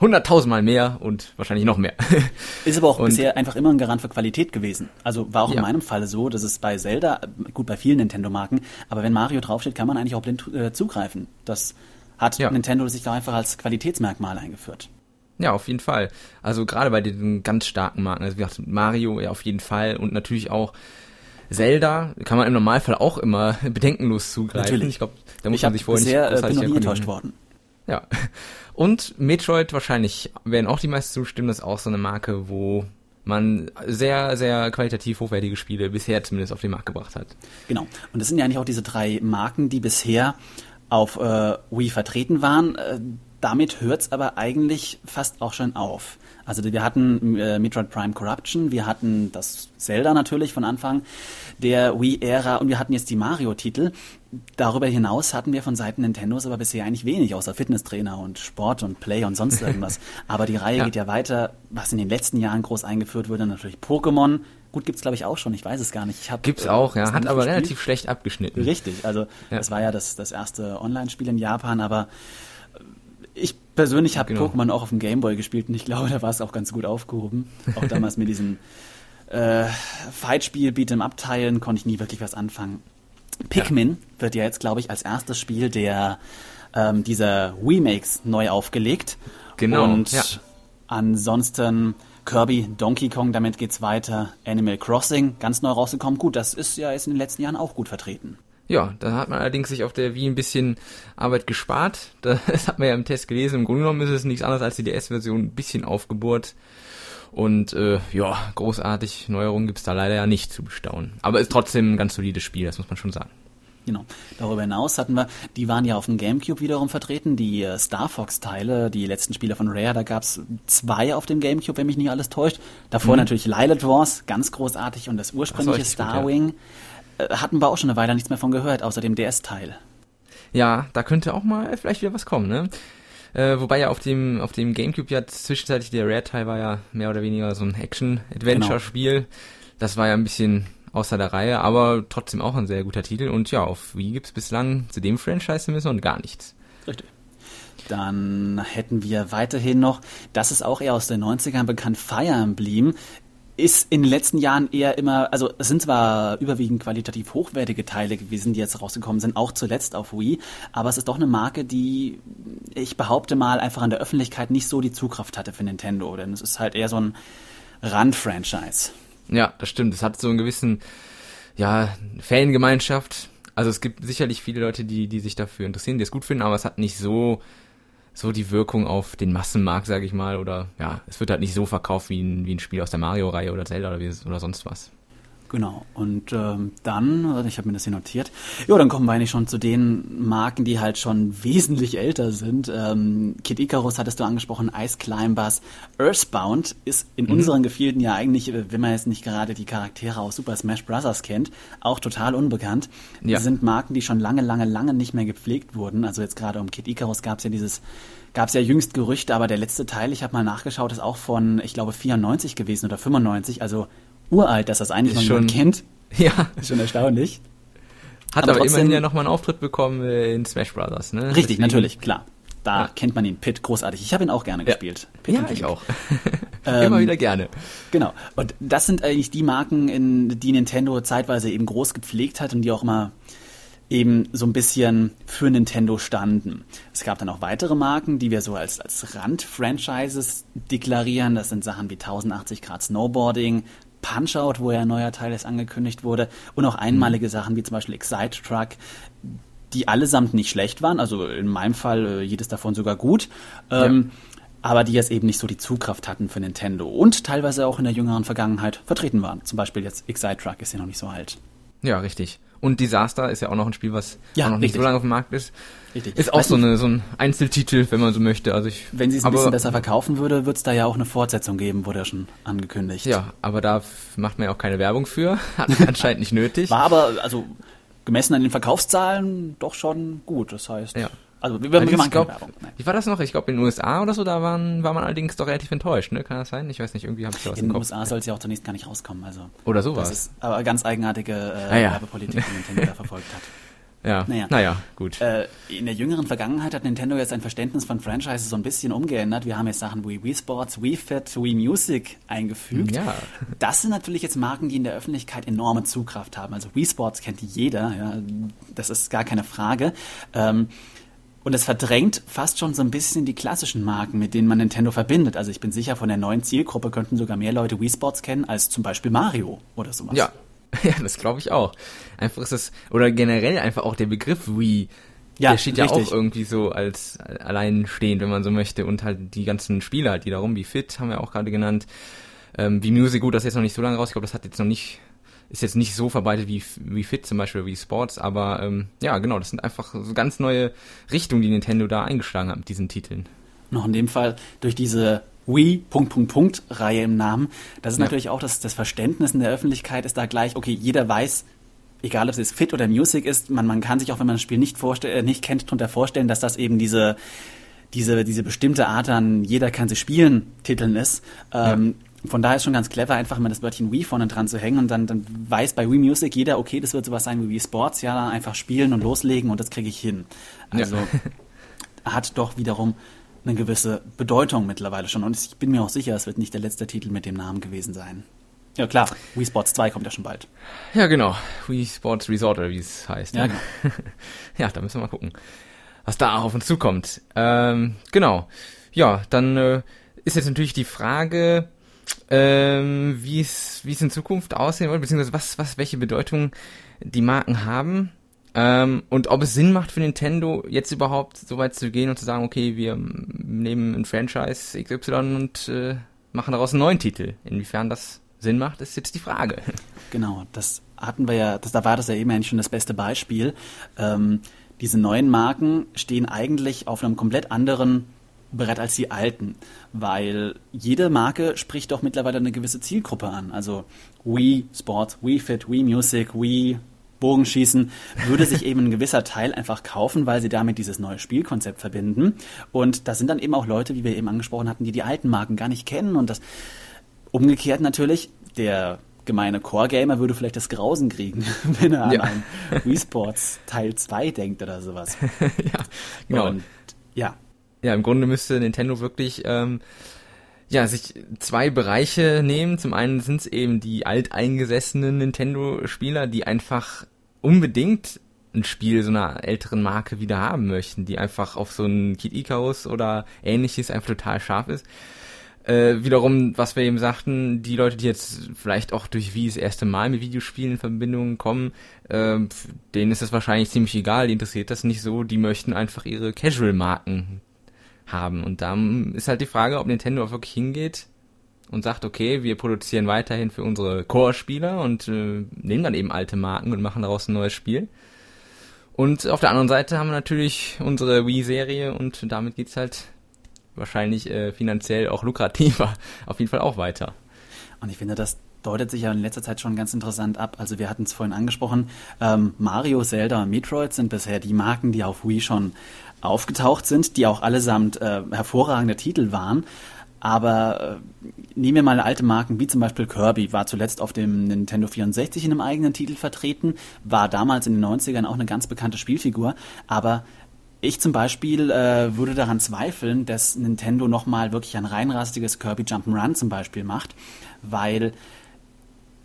hunderttausendmal mehr und wahrscheinlich noch mehr. [LAUGHS] Ist aber auch und, bisher einfach immer ein Garant für Qualität gewesen. Also war auch ja. in meinem Falle so, dass es bei Zelda, gut bei vielen Nintendo-Marken, aber wenn Mario draufsteht, kann man eigentlich auch blind äh, zugreifen. Das hat ja. Nintendo sich da einfach als Qualitätsmerkmal eingeführt. Ja, auf jeden Fall. Also gerade bei den ganz starken Marken, also wie gesagt, Mario ja auf jeden Fall und natürlich auch Zelda kann man im Normalfall auch immer [LAUGHS] bedenkenlos zugreifen. Natürlich. Ich glaube, da muss ich man sich vorher bisher, nicht großartig bin noch nie enttäuscht worden. Ja. Und Metroid wahrscheinlich werden auch die meisten zustimmen, das ist auch so eine Marke, wo man sehr, sehr qualitativ hochwertige Spiele bisher zumindest auf den Markt gebracht hat. Genau. Und das sind ja eigentlich auch diese drei Marken, die bisher auf äh, Wii vertreten waren. Äh, damit hört's aber eigentlich fast auch schon auf. Also wir hatten äh, Metroid Prime Corruption, wir hatten das Zelda natürlich von Anfang der Wii-Ära und wir hatten jetzt die Mario-Titel. Darüber hinaus hatten wir von Seiten Nintendos aber bisher eigentlich wenig, außer Fitnesstrainer und Sport und Play und sonst [LAUGHS] irgendwas. aber die Reihe ja. geht ja weiter. Was in den letzten Jahren groß eingeführt wurde, natürlich Pokémon. Gut, gibt's glaube ich auch schon, ich weiß es gar nicht. Ich hab, gibt's auch, ja, hat aber gespielt. relativ schlecht abgeschnitten. Richtig, also ja. das war ja das, das erste Online-Spiel in Japan, aber ich persönlich habe genau. Pokémon auch auf dem Gameboy gespielt und ich glaube, da war es auch ganz gut aufgehoben. Auch damals mit diesen äh, Fightspiel, Beat'em Up Teilen konnte ich nie wirklich was anfangen. Pikmin ja. wird ja jetzt, glaube ich, als erstes Spiel der ähm, dieser Remakes neu aufgelegt. Genau. Und ja. ansonsten Kirby, Donkey Kong, damit geht's weiter. Animal Crossing, ganz neu rausgekommen. Gut, das ist ja jetzt in den letzten Jahren auch gut vertreten. Ja, da hat man allerdings sich auf der Wii ein bisschen Arbeit gespart. [LAUGHS] Das hat man ja im Test gelesen. Im Grunde genommen ist es nichts anderes als die DS-Version ein bisschen aufgebohrt. Und äh, ja, großartig Neuerungen gibt's da leider ja nicht zu bestaunen. Aber ist trotzdem ein ganz solides Spiel, das muss man schon sagen. Genau. Darüber hinaus hatten wir, die waren ja auf dem Gamecube wiederum vertreten, die äh, Star Fox-Teile, die letzten Spiele von Rare, da gab's zwei auf dem Gamecube, wenn mich nicht alles täuscht. Davor mhm. natürlich Lilith Wars, ganz großartig, und das ursprüngliche Starwing. Gut, ja äh, hatten wir auch schon eine Weile nichts mehr von gehört, außer dem DS-Teil. Ja, da könnte auch mal vielleicht wieder was kommen, ne? Äh, wobei ja auf dem, auf dem Gamecube ja zwischenzeitlich der Rare-Teil war ja mehr oder weniger so ein Action-Adventure-Spiel. Genau. Das war ja ein bisschen außer der Reihe, aber trotzdem auch ein sehr guter Titel. Und ja, auf Wii gibt's bislang zu dem Franchise zumindest noch gar nichts. Richtig. Dann hätten wir weiterhin noch, das ist auch eher aus den 90ern bekannt, Fire Emblem ist in den letzten Jahren eher immer, also es sind zwar überwiegend qualitativ hochwertige Teile gewesen, die jetzt rausgekommen sind, auch zuletzt auf Wii, aber es ist doch eine Marke, die ich behaupte mal einfach an der Öffentlichkeit nicht so die Zugkraft hatte für Nintendo, denn es ist halt eher so ein Rand-Franchise. Ja, das stimmt. Es hat so einen gewissen, ja, Fangemeinschaft. Also es gibt sicherlich viele Leute, die, die sich dafür interessieren, die es gut finden, aber es hat nicht so so die Wirkung auf den Massenmarkt, sage ich mal, oder ja, es wird halt nicht so verkauft wie ein, wie ein Spiel aus der Mario-Reihe oder Zelda oder, wie, oder sonst was. Genau. Und ähm, dann, ich habe mir das hier notiert, ja, dann kommen wir eigentlich schon zu den Marken, die halt schon [LAUGHS] wesentlich älter sind. Ähm, Kid Icarus hattest du angesprochen, Ice Climbers, Earthbound ist in mhm. unseren Gefilden ja eigentlich, äh, wenn man jetzt nicht gerade die Charaktere aus Super Smash Bros. kennt, auch total unbekannt. Ja. Das sind Marken, die schon lange, lange, lange nicht mehr gepflegt wurden. Also jetzt gerade um Kid Icarus gab es ja dieses gab es ja jüngst Gerüchte, aber der letzte Teil, ich habe mal nachgeschaut, ist auch von, ich glaube, 94 gewesen oder 95, also uralt, dass das eigentlich ist noch schon, kennt. [LAUGHS] Ja. Ist schon erstaunlich. Hat aber, aber trotzdem, immerhin ja nochmal einen Auftritt bekommen in Smash Brothers, ne? Richtig, Deswegen. natürlich, klar. Da ja. kennt man ihn, Pit, großartig. Ich habe ihn auch gerne ja. gespielt. Pit ja, ich auch. [LAUGHS] [LAUGHS] Immer wieder gerne. Genau. Und das sind eigentlich die Marken, in, die Nintendo zeitweise eben groß gepflegt hat und die auch immer eben so ein bisschen für Nintendo standen. Es gab dann auch weitere Marken, die wir so als, als Rand-Franchises deklarieren. Das sind Sachen wie 1080 Grad Snowboarding, Punch-Out, wo ja ein neuer Teil jetzt angekündigt wurde, und auch einmalige Sachen wie zum Beispiel Excite Truck, die allesamt nicht schlecht waren, also in meinem Fall äh, jedes davon sogar gut. Ähm, ja aber die jetzt eben nicht so die Zugkraft hatten für Nintendo und teilweise auch in der jüngeren Vergangenheit vertreten waren. Zum Beispiel jetzt Excite Truck ist ja noch nicht so alt. Ja, richtig. Und Disaster ist ja auch noch ein Spiel, was ja, auch noch richtig. nicht so lange auf dem Markt ist. Richtig. Ist auch so, eine, so ein Einzeltitel, wenn man so möchte. Also ich, wenn sie es ein bisschen besser verkaufen würde, wird es da ja auch eine Fortsetzung geben, wurde ja schon angekündigt. Ja, aber da macht man ja auch keine Werbung für. [LAUGHS] Hat anscheinend nicht nötig. War aber, also gemessen an den Verkaufszahlen, doch schon gut. Das heißt, ja. Also wir, wir machen glaub, Werbung. Nein. Wie war das noch? Ich glaube in den USA oder so, da waren, war man allerdings doch relativ enttäuscht, ne? Kann das sein? Ich weiß nicht, irgendwie habe ich sowas In den USA soll es ja auch zunächst gar nicht rauskommen. Also oder sowas. Das ist aber ganz eigenartige äh, ah, ja. Werbepolitik, die Nintendo da verfolgt hat. [LAUGHS] Ja, naja, naja gut. Äh, in der jüngeren Vergangenheit hat Nintendo jetzt ein Verständnis von Franchises so ein bisschen umgeändert. Wir haben jetzt Sachen wie Wii Sports, Wii Fit, Wii Music eingefügt. Ja. Das sind natürlich jetzt Marken, die in der Öffentlichkeit enorme Zugkraft haben. Also Wii Sports kennt jeder, ja, das ist gar keine Frage. Ähm, und es verdrängt fast schon so ein bisschen die klassischen Marken, mit denen man Nintendo verbindet. Also ich bin sicher, von der neuen Zielgruppe könnten sogar mehr Leute Wii Sports kennen als zum Beispiel Mario oder sowas. Ja, [LAUGHS] ja das glaube ich auch. Einfach ist das, oder generell einfach auch der Begriff Wii, ja, der steht richtig. ja auch irgendwie so als alleinstehend, wenn man so möchte. Und halt die ganzen Spiele halt, die da rum, wie Fit, haben wir auch gerade genannt. Ähm, wie Music, gut, das ist jetzt noch nicht so lange raus. Ich glaube, das hat jetzt noch nicht, ist jetzt nicht so verbreitet wie, wie Fit zum Beispiel, wie Sports, aber ähm, ja, genau, das sind einfach so ganz neue Richtungen, die Nintendo da eingeschlagen hat mit diesen Titeln. Noch in dem Fall durch diese Wii, Punkt, Punkt, Punkt, Reihe im Namen. Das ist ja. natürlich auch das, das Verständnis in der Öffentlichkeit ist da gleich, okay, jeder weiß, egal ob es jetzt Fit oder Music ist, man, man kann sich auch, wenn man das Spiel nicht, vorstell, äh, nicht kennt, darunter vorstellen, dass das eben diese, diese, diese bestimmte Art an jeder kann sie spielen Titeln ist. Ähm. Von daher ist schon ganz clever, einfach mal das Wörtchen Wii vorne dran zu hängen und dann, dann weiß bei Wii Music jeder, okay, das wird sowas sein wie Wii Sports, ja, einfach spielen und loslegen und das kriege ich hin. Also ja. hat doch wiederum eine gewisse Bedeutung mittlerweile schon. Und ich bin mir auch sicher, es wird nicht der letzte Titel mit dem Namen gewesen sein. Ja klar, Wii Sports 2 kommt ja schon bald. Ja genau, Wii Sports Resort oder wie es heißt. Ja, genau. [LAUGHS] ja, da müssen wir mal gucken, was da auf uns zukommt. Ähm, genau. Ja, dann äh, ist jetzt natürlich die Frage, ähm, wie es in Zukunft aussehen wird, beziehungsweise was was welche Bedeutung die Marken haben. Ähm, und ob es Sinn macht für Nintendo, jetzt überhaupt so weit zu gehen und zu sagen, okay, wir nehmen ein Franchise XY und äh, machen daraus einen neuen Titel. Inwiefern das Sinn macht, ist jetzt die Frage. [LAUGHS] Genau, das hatten wir ja, das, da war das ja eben eigentlich schon das beste Beispiel. Ähm, diese neuen Marken stehen eigentlich auf einem komplett anderen Brett als die alten, weil jede Marke spricht doch mittlerweile eine gewisse Zielgruppe an. Also Wii Sport, Wii Fit, Wii Music, Wii Bogenschießen, würde sich eben ein gewisser Teil einfach kaufen, weil sie damit dieses neue Spielkonzept verbinden. Und das sind dann eben auch Leute, wie wir eben angesprochen hatten, die die alten Marken gar nicht kennen. Und das umgekehrt natürlich, der gemeine Core-Gamer würde vielleicht das Grausen kriegen, [LAUGHS] wenn er ja. an Wii Sports Teil 2 denkt oder sowas. [LAUGHS] ja, genau. Und, ja. Ja, im Grunde müsste Nintendo wirklich ähm, ja, sich zwei Bereiche nehmen. Zum einen sind es eben die alteingesessenen Nintendo-Spieler, die einfach unbedingt ein Spiel so einer älteren Marke wieder haben möchten, die einfach auf so ein Kid Icarus oder ähnliches einfach total scharf ist. Äh, wiederum, was wir eben sagten, die Leute, die jetzt vielleicht auch durch wie das erste Mal mit Videospielen in Verbindung kommen, äh, denen ist das wahrscheinlich ziemlich egal, die interessiert das nicht so, die möchten einfach ihre Casual-Marken haben. Und da ist halt die Frage, ob Nintendo auch wirklich hingeht und sagt, okay, wir produzieren weiterhin für unsere Core-Spieler und äh, nehmen dann eben alte Marken und machen daraus ein neues Spiel. Und auf der anderen Seite haben wir natürlich unsere Wii-Serie und damit geht's halt wahrscheinlich äh, finanziell auch lukrativer [LAUGHS] auf jeden Fall auch weiter. Und ich finde, das deutet sich ja in letzter Zeit schon ganz interessant ab. Also wir hatten es vorhin angesprochen, ähm, Mario, Zelda und Metroid sind bisher die Marken, die auf Wii schon aufgetaucht sind, die auch allesamt äh, hervorragende Titel waren. Aber äh, nehmen wir mal alte Marken wie zum Beispiel Kirby, war zuletzt auf dem Nintendo 64 in einem eigenen Titel vertreten, war damals in den 90ern auch eine ganz bekannte Spielfigur, aber ich zum Beispiel äh, würde daran zweifeln, dass Nintendo nochmal wirklich ein reinrastiges Kirby Jump'n'Run zum Beispiel macht, weil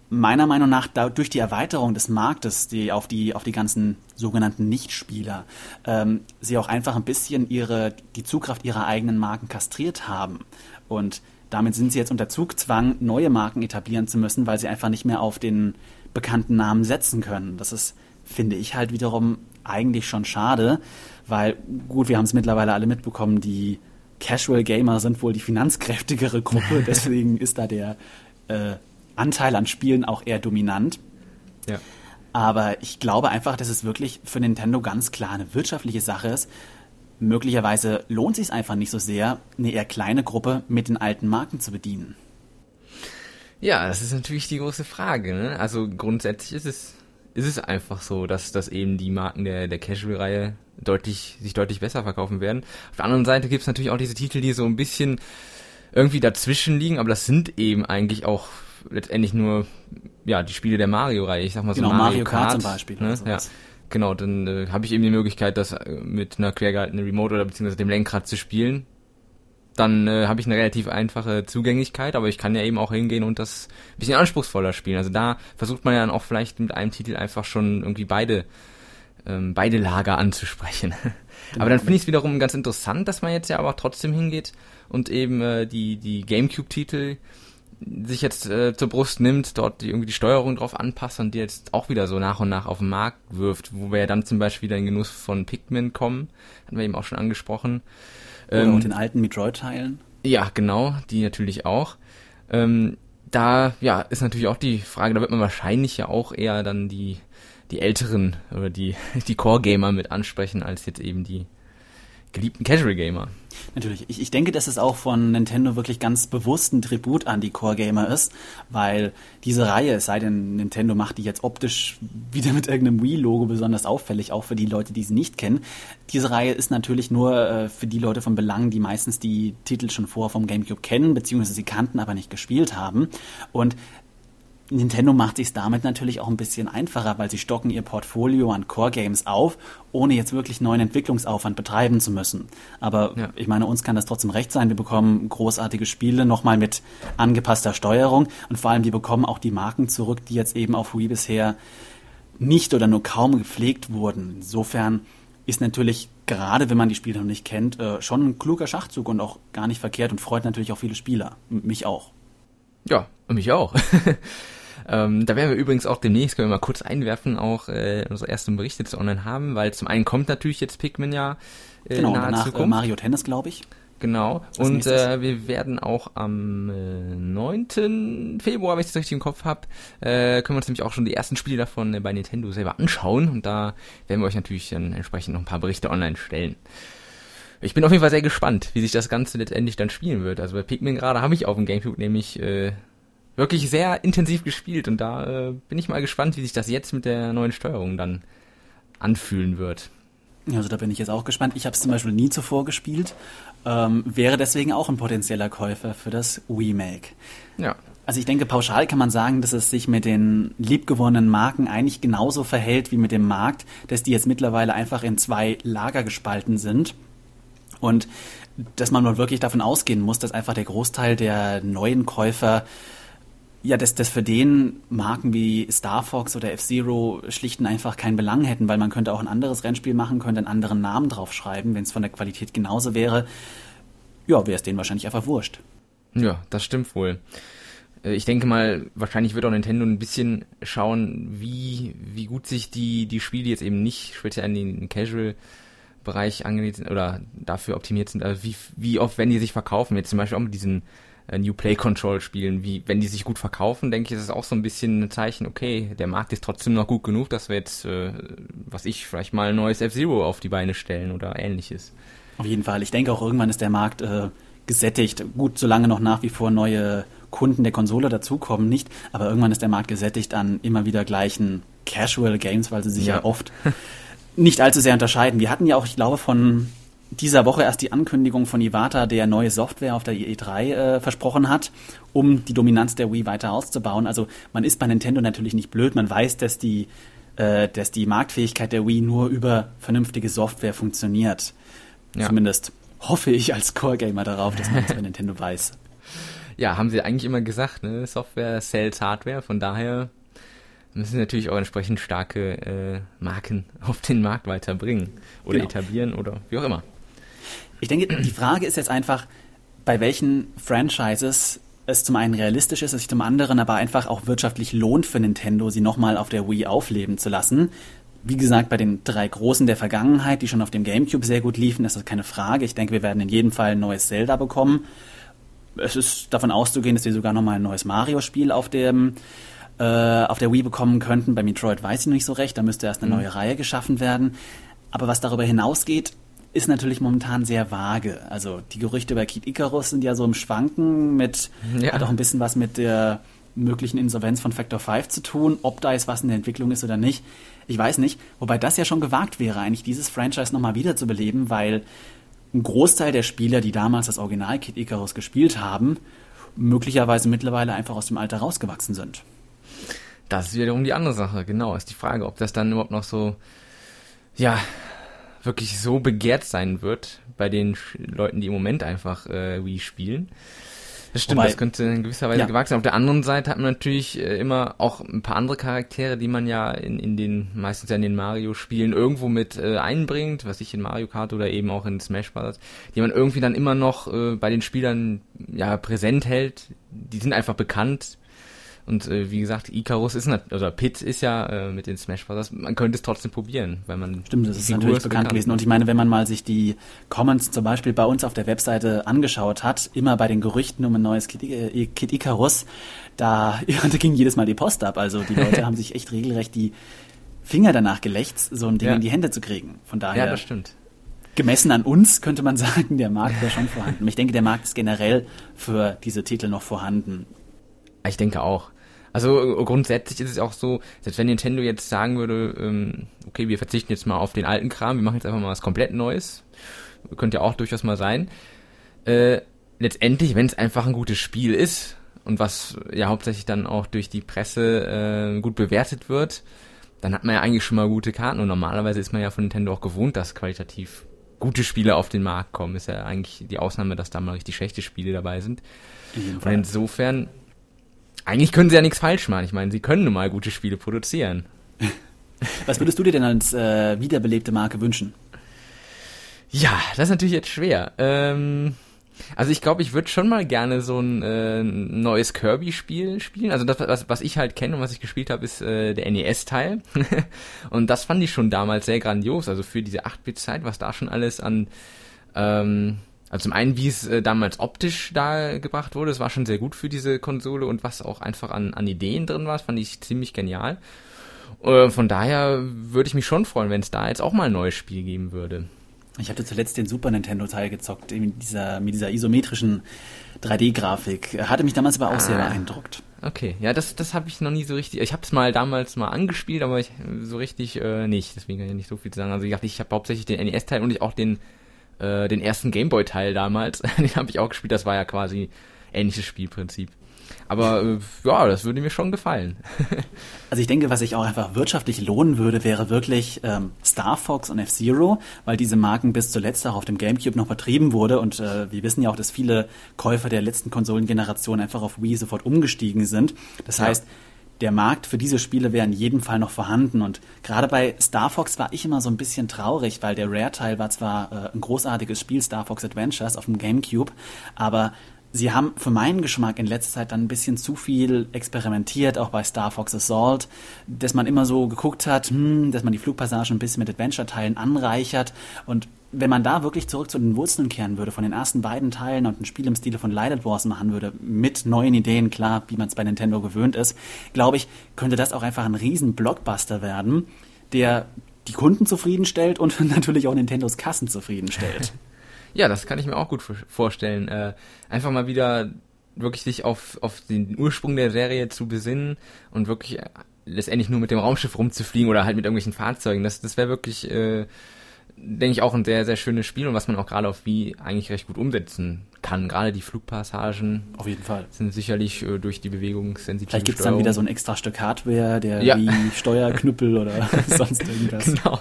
meiner Meinung nach da, durch die Erweiterung des Marktes, die auf die auf die ganzen sogenannten Nichtspieler, ähm, sie auch einfach ein bisschen ihre die Zugkraft ihrer eigenen Marken kastriert haben und damit sind sie jetzt unter Zugzwang, neue Marken etablieren zu müssen, weil sie einfach nicht mehr auf den bekannten Namen setzen können. Das ist, finde ich, halt wiederum eigentlich schon schade, weil, gut, wir haben es mittlerweile alle mitbekommen, die Casual Gamer sind wohl die finanzkräftigere Gruppe, [LAUGHS] deswegen ist da der äh, Anteil an Spielen auch eher dominant. Ja. Aber ich glaube einfach, dass es wirklich für Nintendo ganz klar eine wirtschaftliche Sache ist. Möglicherweise lohnt es sich einfach nicht so sehr, eine eher kleine Gruppe mit den alten Marken zu bedienen. Ja, das ist natürlich die große Frage. Ne? Also grundsätzlich ist es, ist es einfach so, dass, dass eben die Marken der, der Casual-Reihe deutlich, sich deutlich besser verkaufen werden. Auf der anderen Seite gibt es natürlich auch diese Titel, die so ein bisschen irgendwie dazwischen liegen, aber das sind eben eigentlich auch letztendlich nur ja die Spiele der Mario-Reihe. Ich sag mal so genau, Mario, Mario Kart, Kart, zum Beispiel. Ne? Ja. Genau, dann äh, habe ich eben die Möglichkeit, das äh, mit einer quergehaltenen Remote oder beziehungsweise dem Lenkrad zu spielen. Dann äh, habe ich eine relativ einfache Zugänglichkeit, aber ich kann ja eben auch hingehen und das ein bisschen anspruchsvoller spielen. Also da versucht man ja dann auch vielleicht mit einem Titel einfach schon irgendwie beide ähm, beide Lager anzusprechen. Genau. [LAUGHS] Aber dann finde ich es wiederum ganz interessant, dass man jetzt ja aber trotzdem hingeht und eben äh, die die GameCube-Titel sich jetzt äh, zur Brust nimmt, dort irgendwie die Steuerung drauf anpasst und die jetzt auch wieder so nach und nach auf den Markt wirft, wo wir ja dann zum Beispiel wieder in Genuss von Pikmin kommen, hatten wir eben auch schon angesprochen. Oder ähm, und den alten Metroid-Teilen. Ja, genau, die natürlich auch. Ähm, da ja ist natürlich auch die Frage, da wird man wahrscheinlich ja auch eher dann die die älteren oder die [LAUGHS] die Core Gamer mit ansprechen als jetzt eben die geliebten Casual Gamer. Natürlich. Ich, ich denke, dass es auch von Nintendo wirklich ganz bewusst ein Tribut an die Core Gamer ist, weil diese Reihe, es sei denn, Nintendo macht die jetzt optisch wieder mit irgendeinem Wii-Logo besonders auffällig, auch für die Leute, die sie nicht kennen. Diese Reihe ist natürlich nur äh, für die Leute von Belang, die meistens die Titel schon vorher vom GameCube kennen, beziehungsweise sie kannten, aber nicht gespielt haben. Und Nintendo macht sich damit natürlich auch ein bisschen einfacher, weil sie stocken ihr Portfolio an Core Games auf, ohne jetzt wirklich neuen Entwicklungsaufwand betreiben zu müssen. Aber ja. ich meine, uns kann das trotzdem recht sein. Wir bekommen großartige Spiele nochmal mit angepasster Steuerung und vor allem, wir bekommen auch die Marken zurück, die jetzt eben auf Wii bisher nicht oder nur kaum gepflegt wurden. Insofern ist natürlich gerade wenn man die Spiele noch nicht kennt, äh, schon ein kluger Schachzug und auch gar nicht verkehrt und freut natürlich auch viele Spieler. Mich auch. Ja, mich auch. [LAUGHS] Ähm, da werden wir übrigens auch demnächst, können wir mal kurz einwerfen, auch äh, unsere ersten Berichte zu online haben, weil zum einen kommt natürlich jetzt Pikmin ja äh, genau, nahe danach, äh, Zukunft. Äh, Mario Tennis, glaube ich. Genau. Das und äh, wir werden auch am äh, 9. Februar, wenn ich das richtig im Kopf habe, äh, können wir uns nämlich auch schon die ersten Spiele davon äh, bei Nintendo selber anschauen. Und da werden wir euch natürlich dann entsprechend noch ein paar Berichte online stellen. Ich bin auf jeden Fall sehr gespannt, wie sich das Ganze letztendlich dann spielen wird. Also bei Pikmin gerade habe ich auf dem Gamecube nämlich äh, wirklich sehr intensiv gespielt und da äh, bin ich mal gespannt, wie sich das jetzt mit der neuen Steuerung dann anfühlen wird. Also da bin ich jetzt auch gespannt. Ich habe es zum Beispiel nie zuvor gespielt, ähm, wäre deswegen auch ein potenzieller Käufer für das Remake. Ja. Also ich denke, pauschal kann man sagen, dass es sich mit den liebgewonnenen Marken eigentlich genauso verhält wie mit dem Markt, dass die jetzt mittlerweile einfach in zwei Lager gespalten sind. Und dass man wirklich davon ausgehen muss, dass einfach der Großteil der neuen Käufer ja, dass, dass für den Marken wie Star Fox oder F-Zero schlicht und einfach keinen Belang hätten, weil man könnte auch ein anderes Rennspiel machen, könnte einen anderen Namen draufschreiben, wenn es von der Qualität genauso wäre. Ja, wäre es denen wahrscheinlich einfach wurscht. Ja, das stimmt wohl. Äh, ich denke mal, wahrscheinlich wird auch Nintendo ein bisschen schauen, wie, wie gut sich die, die Spiele jetzt eben nicht speziell an den Casual-Bereich angelegt sind oder dafür optimiert sind, also wie, wie oft, wenn die sich verkaufen, jetzt zum Beispiel auch mit diesen New Play Control Spielen, wie wenn die sich gut verkaufen, denke ich, ist es auch so ein bisschen ein Zeichen, okay, der Markt ist trotzdem noch gut genug, dass wir jetzt, äh, was ich, vielleicht mal ein neues F-Zero auf die Beine stellen oder ähnliches. Auf jeden Fall. Ich denke auch irgendwann ist der Markt äh, gesättigt. Gut, solange noch nach wie vor neue Kunden der Konsole dazukommen, nicht, aber irgendwann ist der Markt gesättigt an immer wieder gleichen Casual Games, weil sie sich ja, ja oft nicht allzu sehr unterscheiden. Wir hatten ja auch, ich glaube, von dieser Woche erst die Ankündigung von Iwata, der neue Software auf der E3 äh, versprochen hat, um die Dominanz der Wii weiter auszubauen. Also man ist bei Nintendo natürlich nicht blöd, man weiß, dass die, äh, dass die Marktfähigkeit der Wii nur über vernünftige Software funktioniert. Ja. Zumindest hoffe ich als Core-Gamer darauf, dass man das bei [LAUGHS] Nintendo weiß. Ja, haben sie eigentlich immer gesagt, ne? Software sells Hardware, von daher müssen sie natürlich auch entsprechend starke äh, Marken [LAUGHS] auf den Markt weiterbringen oder genau. etablieren oder wie auch immer. Ich denke, die Frage ist jetzt einfach, bei welchen Franchises es zum einen realistisch ist, es sich zum anderen aber einfach auch wirtschaftlich lohnt für Nintendo, sie nochmal auf der Wii aufleben zu lassen. Wie gesagt, bei den drei Großen der Vergangenheit, die schon auf dem GameCube sehr gut liefen, ist das keine Frage. Ich denke, wir werden in jedem Fall ein neues Zelda bekommen. Es ist davon auszugehen, dass wir sogar nochmal ein neues Mario-Spiel auf dem äh, auf der Wii bekommen könnten. Bei Metroid weiß ich noch nicht so recht, da müsste erst eine mhm. neue Reihe geschaffen werden. Aber was darüber hinausgeht, ist natürlich momentan sehr vage. Also die Gerüchte über Kid Icarus sind ja so im Schwanken mit, ja. hat auch ein bisschen was mit der möglichen Insolvenz von Factor 5 zu tun, ob da jetzt was in der Entwicklung ist oder nicht. Ich weiß nicht, wobei das ja schon gewagt wäre, eigentlich dieses Franchise nochmal wiederzubeleben, weil ein Großteil der Spieler, die damals das Original Kid Icarus gespielt haben, möglicherweise mittlerweile einfach aus dem Alter rausgewachsen sind. Das ist wiederum die andere Sache, genau. Ist die Frage, ob das dann überhaupt noch so, ja, wirklich so begehrt sein wird bei den Leuten, die im Moment einfach äh, Wii spielen. Das stimmt, Wobei, das könnte in gewisser Weise ja. gewagt sein. Auf der anderen Seite hat man natürlich äh, immer auch ein paar andere Charaktere, die man ja in, in den, meistens ja in den Mario-Spielen irgendwo mit äh, einbringt, was ich in Mario Kart oder eben auch in Smash Bros., die man irgendwie dann immer noch äh, bei den Spielern ja präsent hält. Die sind einfach bekannt Und äh, wie gesagt, Icarus ist oder also Pit ist ja äh, mit den Smash Bros. Man könnte es trotzdem probieren, weil man stimmt, das ist natürlich bekannt, bekannt gewesen. Und ich meine, wenn man mal sich die Comments zum Beispiel bei uns auf der Webseite angeschaut hat, immer bei den Gerüchten um ein neues Kid, äh, Kid Icarus, da, [LAUGHS] ja, da ging jedes Mal die Post ab. Also die Leute [LAUGHS] haben sich echt regelrecht die Finger danach gelächzt, so ein Ding ja. in die Hände zu kriegen. Von daher. Ja, das stimmt gemessen an uns könnte man [LAUGHS] sagen, der Markt wäre schon vorhanden. Ich denke, der Markt ist generell für diese Titel noch vorhanden. Ich denke auch. Also äh, grundsätzlich ist es auch so, selbst wenn Nintendo jetzt sagen würde, ähm, okay, wir verzichten jetzt mal auf den alten Kram, wir machen jetzt einfach mal was komplett Neues, könnte ja auch durchaus mal sein. Äh, letztendlich, wenn es einfach ein gutes Spiel ist und was ja hauptsächlich dann auch durch die Presse äh, gut bewertet wird, dann hat man ja eigentlich schon mal gute Karten und normalerweise ist man ja von Nintendo auch gewohnt, dass qualitativ gute Spiele auf den Markt kommen. Ist ja eigentlich die Ausnahme, dass da mal richtig schlechte Spiele dabei sind. Und insofern, eigentlich können sie ja nichts falsch machen. Ich meine, sie können nun mal gute Spiele produzieren. [LAUGHS] Was würdest du dir denn als äh, wiederbelebte Marke wünschen? Ja, das ist natürlich jetzt schwer. Ähm, also ich glaube, ich würde schon mal gerne so ein äh, neues Kirby-Spiel spielen. Also das, was, was ich halt kenne und was ich gespielt habe, ist äh, der NES-Teil. [LAUGHS] und das fand ich schon damals sehr grandios. Also für diese 8-Bit-Zeit, was da schon alles an... Ähm, also zum einen, wie es äh, damals optisch da gebracht wurde, es war schon sehr gut für diese Konsole und was auch einfach an, an Ideen drin war, fand ich ziemlich genial. Äh, von daher würde ich mich schon freuen, wenn es da jetzt auch mal ein neues Spiel geben würde. Ich hatte zuletzt den Super Nintendo-Teil gezockt, mit dieser, mit dieser isometrischen 3D-Grafik. Hatte mich damals aber auch ah. sehr beeindruckt. Okay, ja, das, das habe ich noch nie so richtig. Ich habe es mal damals mal angespielt, aber ich, so richtig äh, nicht. Deswegen kann ich nicht so viel sagen. Also ich dachte, ich habe hauptsächlich den NES-Teil und ich auch den äh, den ersten Gameboy-Teil damals. [LAUGHS] den habe ich auch gespielt. Das war ja quasi ähnliches Spielprinzip. Aber äh, ja, das würde mir schon gefallen. [LAUGHS] also ich denke, was sich auch einfach wirtschaftlich lohnen würde, wäre wirklich ähm, Star Fox und F-Zero, weil diese Marken bis zuletzt auch auf dem GameCube noch vertrieben wurde und äh, wir wissen ja auch, dass viele Käufer der letzten Konsolengeneration einfach auf Wii sofort umgestiegen sind. Das heißt, der Markt für diese Spiele wäre in jedem Fall noch vorhanden. Und gerade bei Star Fox war ich immer so ein bisschen traurig, weil der Rare-Teil war zwar äh, ein großartiges Spiel, Star Fox Adventures auf dem GameCube, aber sie haben für meinen Geschmack in letzter Zeit dann ein bisschen zu viel experimentiert, auch bei Star Fox Assault, dass man immer so geguckt hat, hm, dass man die Flugpassagen ein bisschen mit Adventure-Teilen anreichert und wenn man da wirklich zurück zu den Wurzeln kehren würde, von den ersten beiden Teilen und ein Spiel im Stile von Lighted Wars machen würde, mit neuen Ideen, klar, wie man es bei Nintendo gewöhnt ist, glaube ich, könnte das auch einfach ein riesen Blockbuster werden, der die Kunden zufriedenstellt und [LAUGHS] natürlich auch Nintendos Kassen zufriedenstellt. [LAUGHS] Ja, das kann ich mir auch gut vorstellen. Äh, einfach mal wieder wirklich sich auf, auf den Ursprung der Serie zu besinnen und wirklich äh, letztendlich nur mit dem Raumschiff rumzufliegen oder halt mit irgendwelchen Fahrzeugen. Das, das wäre wirklich, äh, denke ich, auch ein sehr, sehr schönes Spiel und was man auch gerade auf Wii eigentlich recht gut umsetzen kann. Gerade die Flugpassagen. Auf jeden Fall. Sind sicherlich äh, durch die Bewegungssensitivität. Vielleicht gibt es dann wieder so ein extra Stück Hardware, der ja. wie Steuerknüppel oder [LAUGHS] sonst irgendwas. Genau.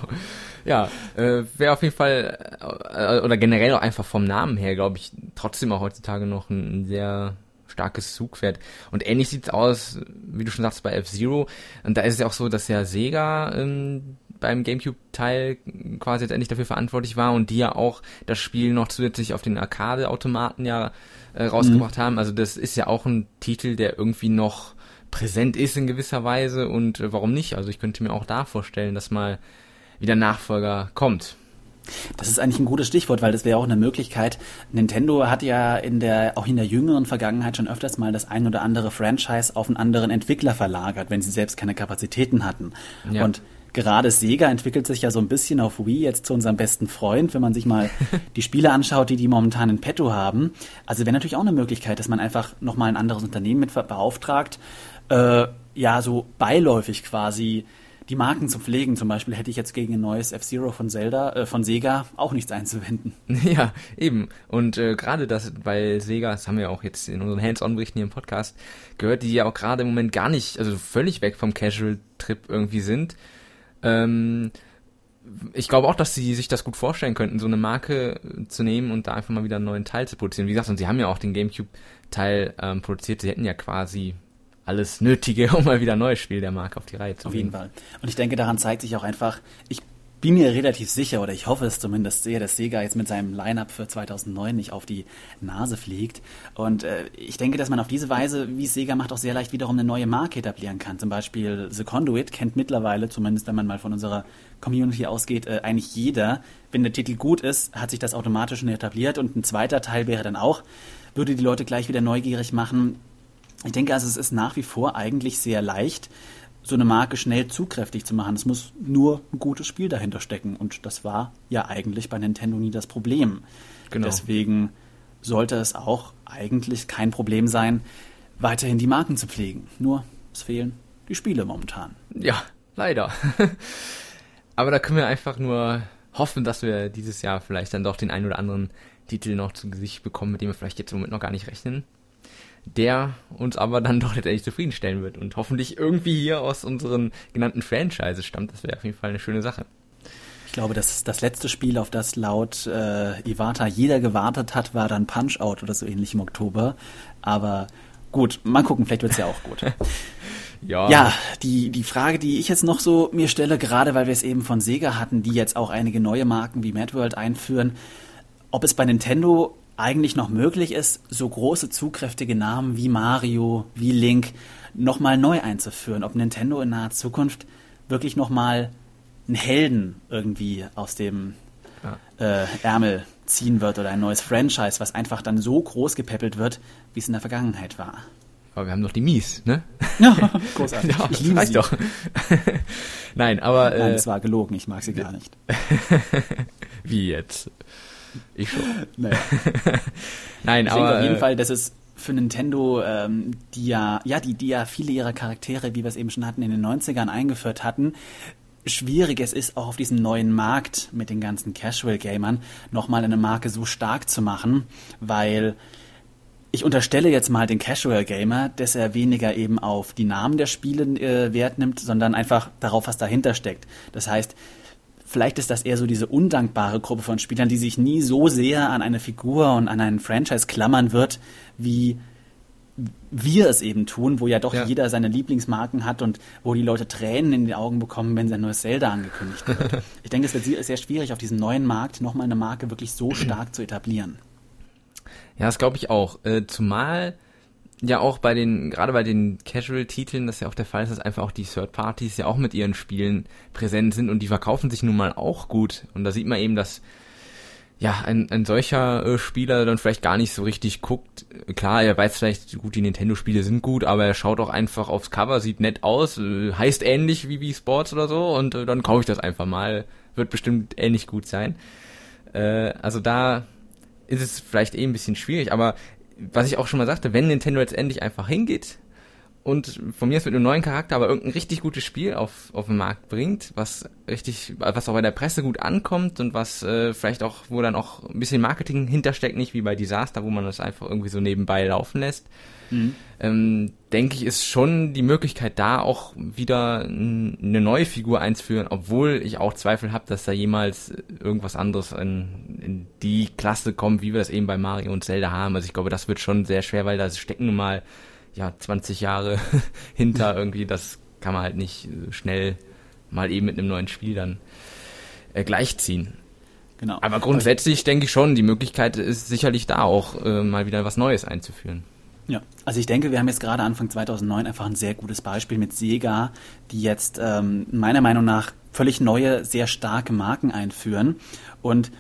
Ja, äh, wäre auf jeden Fall, äh, oder generell auch einfach vom Namen her, glaube ich, trotzdem auch heutzutage noch ein, ein sehr starkes Zugpferd. Und ähnlich sieht's aus, wie du schon sagst, bei F-Zero. Und da ist es ja auch so, dass ja Sega ähm, beim GameCube-Teil quasi jetzt endlich dafür verantwortlich war und die ja auch das Spiel noch zusätzlich auf den Arcade-Automaten ja äh, rausgebracht mhm. haben. Also das ist ja auch ein Titel, der irgendwie noch präsent ist in gewisser Weise und äh, warum nicht? Also ich könnte mir auch da vorstellen, dass mal wieder Nachfolger kommt. Das ist eigentlich ein gutes Stichwort, weil das wäre auch eine Möglichkeit. Nintendo hat ja in der, auch in der jüngeren Vergangenheit schon öfters mal das ein oder andere Franchise auf einen anderen Entwickler verlagert, wenn sie selbst keine Kapazitäten hatten. Ja. Und gerade Sega entwickelt sich ja so ein bisschen auf Wii jetzt zu unserem besten Freund, wenn man sich mal [LAUGHS] die Spiele anschaut, die die momentan in petto haben. Also wäre natürlich auch eine Möglichkeit, dass man einfach nochmal ein anderes Unternehmen mit beauftragt, äh, ja, so beiläufig quasi die Marken zu pflegen. Zum Beispiel hätte ich jetzt gegen ein neues F-Zero von Zelda, äh, von Sega auch nichts einzuwenden. [LAUGHS] Ja, eben. Und äh, gerade das, weil Sega, das haben wir auch jetzt in unseren Hands-on-Berichten hier im Podcast gehört, die ja auch gerade im Moment gar nicht, also völlig weg vom Casual-Trip irgendwie sind. Ähm, ich glaube auch, dass sie sich das gut vorstellen könnten, so eine Marke zu nehmen und da einfach mal wieder einen neuen Teil zu produzieren. Wie gesagt, und sie haben ja auch den GameCube-Teil ähm, produziert. Sie hätten ja quasi alles Nötige, [LAUGHS] um mal wieder ein neues Spiel der Marke auf die Reihe zu Auf jeden Fall. Und ich denke, daran zeigt sich auch einfach, ich bin mir relativ sicher, oder ich hoffe es zumindest sehr, dass Sega jetzt mit seinem Lineup für 2009 nicht auf die Nase fliegt. Und äh, ich denke, dass man auf diese Weise, wie Sega macht, auch sehr leicht wiederum eine neue Marke etablieren kann. Zum Beispiel The Conduit kennt mittlerweile, zumindest wenn man mal von unserer Community ausgeht, äh, eigentlich jeder. Wenn der Titel gut ist, hat sich das automatisch schon etabliert. Und ein zweiter Teil wäre dann auch, würde die Leute gleich wieder neugierig machen. Ich denke also, es ist nach wie vor eigentlich sehr leicht, so eine Marke schnell zugkräftig zu machen. Es muss nur ein gutes Spiel dahinter stecken. Und das war ja eigentlich bei Nintendo nie das Problem. Genau. Deswegen sollte es auch eigentlich kein Problem sein, weiterhin die Marken zu pflegen. Nur es fehlen die Spiele momentan. Ja, leider. [LAUGHS] Aber da können wir einfach nur hoffen, dass wir dieses Jahr vielleicht dann doch den einen oder anderen Titel noch zu Gesicht bekommen, mit dem wir vielleicht jetzt im Moment noch gar nicht rechnen der uns aber dann [LAUGHS] doch letztendlich zufriedenstellen wird und hoffentlich irgendwie hier aus unseren genannten Franchises stammt. Das wäre auf jeden Fall eine schöne Sache. Ich glaube, das, das letzte Spiel, auf das laut äh, Iwata jeder gewartet hat, war dann Punch-Out oder so ähnlich im Oktober. Aber gut, mal gucken, vielleicht wird es ja auch gut. [LAUGHS] ja. ja, die, die Frage, die ich jetzt noch so mir stelle, gerade weil wir es eben von Sega hatten, die jetzt auch einige neue Marken wie Mad World einführen, ob es bei Nintendo eigentlich noch möglich ist, so große zugkräftige Namen wie Mario, wie Link nochmal neu einzuführen. Ob Nintendo in naher Zukunft wirklich nochmal einen Helden irgendwie aus dem ja. äh, Ärmel ziehen wird oder ein neues Franchise, was einfach dann so groß gepäppelt wird, wie es in der Vergangenheit war. Aber wir haben doch die Mies, ne? [LAUGHS] Ja, großartig. Ja, ich liebe sie. doch. [LAUGHS] Nein, aber. Nein, äh, das war gelogen, ich mag sie gar nicht. [LAUGHS] wie jetzt? Ich schon. [LAUGHS] Naja. [LAUGHS] Nein, ich aber. Denke auf jeden äh, Fall, dass es für Nintendo, ähm, die ja, ja, die, die ja viele ihrer Charaktere, wie wir es eben schon hatten, in den 90ern eingeführt hatten, schwierig es ist, auch auf diesem neuen Markt mit den ganzen Casual-Gamern nochmal eine Marke so stark zu machen, weil ich unterstelle jetzt mal den Casual Gamer, dass er weniger eben auf die Namen der Spiele äh, Wert nimmt, sondern einfach darauf, was dahinter steckt. Das heißt, Vielleicht ist das eher so diese undankbare Gruppe von Spielern, die sich nie so sehr an eine Figur und an einen Franchise klammern wird, wie wir es eben tun, wo ja doch ja. jeder seine Lieblingsmarken hat und wo die Leute Tränen in die Augen bekommen, wenn sein neues Zelda angekündigt wird. [LAUGHS] ich denke, es wird sehr schwierig, auf diesem neuen Markt nochmal eine Marke wirklich so stark zu etablieren. Ja, das glaube ich auch. Äh, zumal ja auch bei den, gerade bei den Casual-Titeln, das ja auch der Fall ist, dass einfach auch die Third-Parties ja auch mit ihren Spielen präsent sind und die verkaufen sich nun mal auch gut. Und da sieht man eben, dass ja, ein, ein solcher äh, Spieler dann vielleicht gar nicht so richtig guckt. Klar, er weiß vielleicht, gut, die Nintendo-Spiele sind gut, aber er schaut auch einfach aufs Cover, sieht nett aus, äh, heißt ähnlich wie Wii Sports oder so und äh, dann kaufe ich das einfach mal. Wird bestimmt ähnlich gut sein. Also da ist es vielleicht eh ein bisschen schwierig, aber was ich auch schon mal sagte, wenn Nintendo jetzt endlich einfach hingeht und von mir aus mit einem neuen Charakter, aber irgendein richtig gutes Spiel auf, auf den Markt bringt, was richtig, was auch bei der Presse gut ankommt und was äh, vielleicht auch, wo dann auch ein bisschen Marketing hintersteckt, nicht wie bei Disaster, wo man das einfach irgendwie so nebenbei laufen lässt, mhm. ähm, denke ich, ist schon die Möglichkeit da, auch wieder eine neue Figur einzuführen, obwohl ich auch Zweifel habe, dass da jemals irgendwas anderes in, in die Klasse kommt, wie wir das eben bei Mario und Zelda haben. Also ich glaube, das wird schon sehr schwer, weil da stecken nun mal ja 20 Jahre [LAUGHS] hinter [LAUGHS] irgendwie. Das kann man halt nicht schnell mal eben mit einem neuen Spiel dann äh, gleichziehen. Genau. Aber grundsätzlich denke ich schon, die Möglichkeit ist sicherlich da, auch äh, mal wieder was Neues einzuführen. Ja, also ich denke, wir haben jetzt gerade Anfang 2009 einfach ein sehr gutes Beispiel mit Sega, die jetzt ähm, meiner Meinung nach völlig neue, sehr starke Marken einführen. Und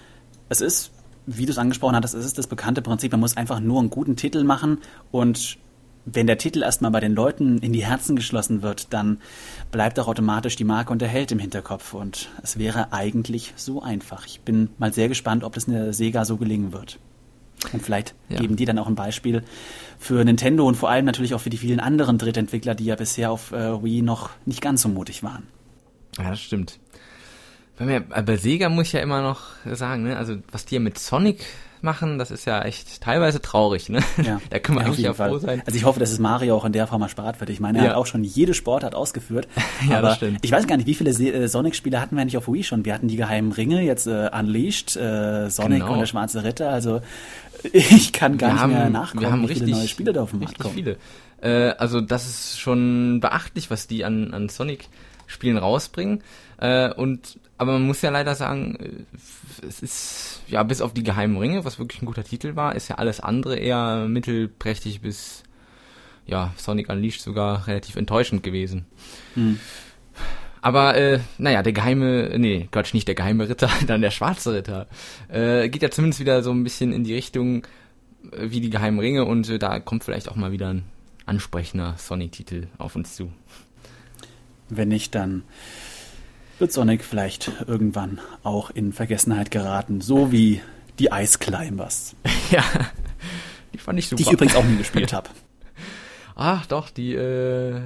es ist, wie du es angesprochen hattest, es ist das bekannte Prinzip, man muss einfach nur einen guten Titel machen und wenn der Titel erstmal bei den Leuten in die Herzen geschlossen wird, dann bleibt auch automatisch die Marke und der Held im Hinterkopf. Und es wäre eigentlich so einfach. Ich bin mal sehr gespannt, ob das eine Sega so gelingen wird. Und vielleicht ja. geben die dann auch ein Beispiel für Nintendo und vor allem natürlich auch für die vielen anderen Drittentwickler, die ja bisher auf äh, Wii noch nicht ganz so mutig waren. Ja, das stimmt. Bei, mir, bei Sega muss ich ja immer noch sagen, ne? also was die ja mit Sonic machen, das ist ja echt teilweise traurig, ne? Ja, [LAUGHS] da können wir ja, eigentlich ja froh sein. Also ich hoffe, dass es Mario auch in der Form erspart wird. Ich meine, er ja. hat auch schon jede Sportart ausgeführt. [LAUGHS] ja, aber das stimmt. Ich weiß gar nicht, wie viele äh, Sonic-Spiele hatten wir eigentlich auf Wii schon? Wir hatten die geheimen Ringe, jetzt äh, Unleashed, äh, Sonic genau. und der Schwarze Ritter. Also [LAUGHS] ich kann gar wir nicht haben, mehr nachgucken, wir haben richtig, viele neue Spiele da auf den Markt kommen. viele. Äh, also das ist schon beachtlich, was die an, an Sonic Spielen rausbringen. Äh, und aber man muss ja leider sagen, äh, es ist ja bis auf die geheimen Ringe, was wirklich ein guter Titel war, ist ja alles andere eher mittelprächtig bis ja Sonic Unleashed sogar relativ enttäuschend gewesen. Hm. Aber äh, naja, der geheime, nee, Quatsch, nicht der geheime Ritter, [LAUGHS] dann der schwarze Ritter, äh, geht ja zumindest wieder so ein bisschen in die Richtung äh, wie die geheimen Ringe und äh, da kommt vielleicht auch mal wieder ein ansprechender Sonic-Titel auf uns zu. Wenn nicht, dann wird Sonic vielleicht irgendwann auch in Vergessenheit geraten, so wie die Ice Climbers. [LAUGHS] ja, die fand ich super. Die ich übrigens auch nie gespielt [LAUGHS] habe. Ach doch, die äh,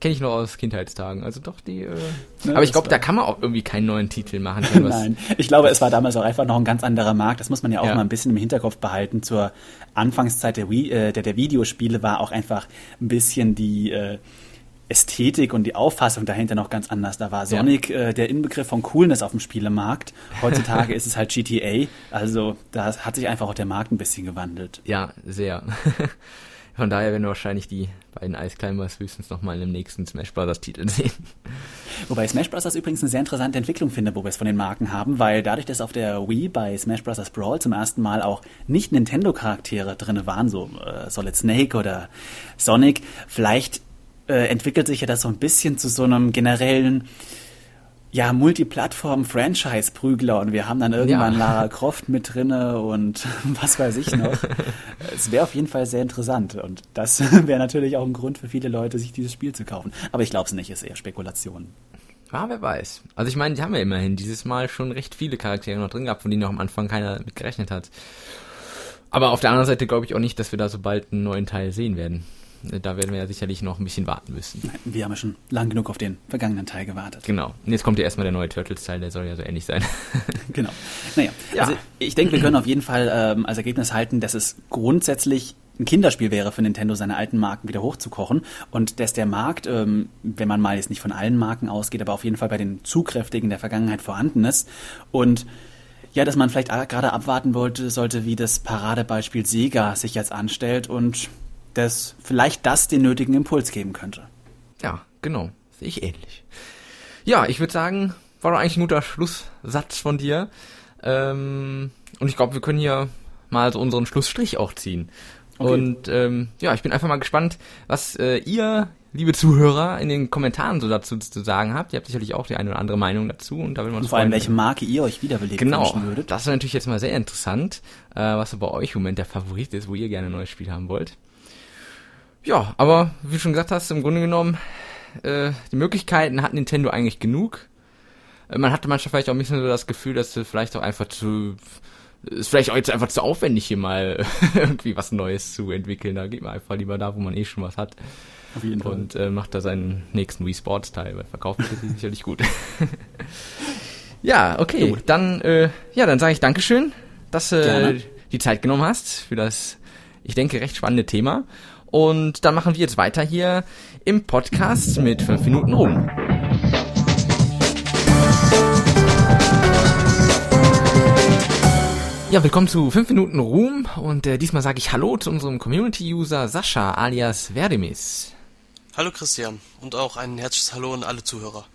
kenne ich noch aus Kindheitstagen. Also doch die. Äh, ja, aber ich glaube, da kann man auch irgendwie keinen neuen Titel machen. Nein, ich glaube, es war damals auch einfach noch ein ganz anderer Markt. Das muss man ja auch ja. mal ein bisschen im Hinterkopf behalten. Zur Anfangszeit der, Wii, äh, der, der Videospiele war auch einfach ein bisschen die äh, Ästhetik und die Auffassung dahinter noch ganz anders. Da war Sonic ja. äh, der Inbegriff von Coolness auf dem Spielemarkt. Heutzutage [LAUGHS] ist es halt GTA. Also da hat sich einfach auch der Markt ein bisschen gewandelt. Ja, sehr. [LAUGHS] Von daher werden wir wahrscheinlich die beiden Ice Climbers höchstens nochmal in dem nächsten Smash Bros. Titel sehen. Wobei Smash Bros. übrigens eine sehr interessante Entwicklung finde, wo wir es von den Marken haben, weil dadurch, dass auf der Wii bei Smash Bros. Brawl zum ersten Mal auch nicht Nintendo-Charaktere drin waren, so äh, Solid Snake oder Sonic, vielleicht äh, entwickelt sich ja das so ein bisschen zu so einem generellen ja, Multiplattform-Franchise-Prügler und wir haben dann irgendwann ja. Lara Croft mit drinne und [LAUGHS] was weiß ich noch. [LAUGHS] es wäre auf jeden Fall sehr interessant und das [LAUGHS] wäre natürlich auch ein Grund für viele Leute, sich dieses Spiel zu kaufen. Aber ich glaube es nicht, ist eher Spekulation. Ja, wer weiß. Also ich meine, die haben ja immerhin dieses Mal schon recht viele Charaktere noch drin gehabt, von denen noch am Anfang keiner mit gerechnet hat. Aber auf der anderen Seite glaube ich auch nicht, dass wir da so bald einen neuen Teil sehen werden. Da werden wir ja sicherlich noch ein bisschen warten müssen. Wir haben ja schon lang genug auf den vergangenen Teil gewartet. Genau. Und jetzt kommt ja erstmal der neue Turtles-Teil, der soll ja so ähnlich sein. [LAUGHS] genau. Naja, ja. also ich denke, wir können auf jeden Fall ähm, als Ergebnis halten, dass es grundsätzlich ein Kinderspiel wäre für Nintendo, seine alten Marken wieder hochzukochen und dass der Markt, ähm, wenn man mal jetzt nicht von allen Marken ausgeht, aber auf jeden Fall bei den Zugkräftigen der Vergangenheit vorhanden ist und ja, dass man vielleicht gerade abwarten wollte, sollte, wie das Paradebeispiel Sega sich jetzt anstellt und dass vielleicht das den nötigen Impuls geben könnte. Ja, genau. Sehe ich ähnlich. Ja, ich würde sagen, war doch eigentlich ein guter Schlusssatz von dir. Ähm, und ich glaube, wir können hier mal so unseren Schlussstrich auch ziehen. Okay. Und ähm, ja, ich bin einfach mal gespannt, was äh, ihr, liebe Zuhörer, in den Kommentaren so dazu zu sagen habt. Ihr habt sicherlich auch die eine oder andere Meinung dazu und da will man uns Vor allem, welche Marke ihr euch wiederbelebt genau, wünschen würdet. Das ist natürlich jetzt mal sehr interessant, äh, was so bei euch im Moment der Favorit ist, wo ihr gerne ein neues Spiel haben wollt. Ja, aber wie du schon gesagt hast, im Grunde genommen, äh, die Möglichkeiten hat Nintendo eigentlich genug. Äh, man hatte manchmal vielleicht auch ein bisschen so das Gefühl, dass es vielleicht auch einfach zu ist vielleicht auch jetzt einfach zu aufwendig, hier mal [LAUGHS] irgendwie was Neues zu entwickeln. Da geht man einfach lieber da, wo man eh schon was hat. Auf jeden Fall. Und äh, macht da seinen nächsten Wii Sports Teil, weil verkaufen ist sicherlich gut. [LAUGHS] ja, okay. Gut. Dann, äh, ja, dann sage ich Dankeschön, dass du äh, die Zeit genommen hast für das, ich denke, recht spannende Thema. Und dann machen wir jetzt weiter hier im Podcast mit 5 Minuten rum. Ja, willkommen zu 5 Minuten Ruhm und äh, diesmal sage ich Hallo zu unserem Community-User Sascha alias Verdemis. Hallo Christian und auch ein herzliches Hallo an alle Zuhörer.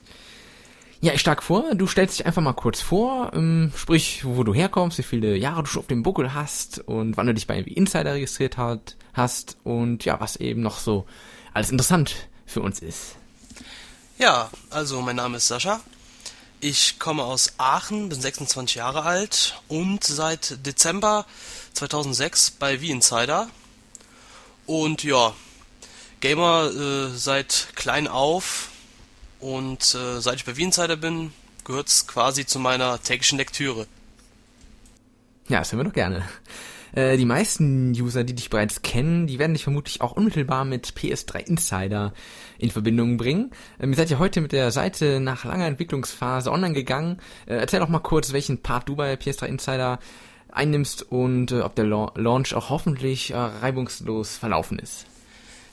Ja, ich schlage vor, du stellst dich einfach mal kurz vor, ähm, sprich, wo du herkommst, wie viele Jahre du schon auf dem Buckel hast und wann du dich bei Insider registriert hat, hast und ja, was eben noch so alles interessant für uns ist. Ja, also mein Name ist Sascha. Ich komme aus Aachen, bin 26 Jahre alt und seit Dezember 2006 bei V-Insider. Und ja, Gamer äh, seit klein auf und äh, seit ich bei V-Insider bin, gehört es quasi zu meiner täglichen Lektüre. Ja, das hören wir doch gerne. Äh, die meisten User, die dich bereits kennen, die werden dich vermutlich auch unmittelbar mit PS3 Insider in Verbindung bringen. Ähm, ihr seid ja heute mit der Seite nach langer Entwicklungsphase online gegangen. Äh, erzähl doch mal kurz, welchen Part du bei PS3 Insider einnimmst und äh, ob der La Launch auch hoffentlich reibungslos verlaufen ist.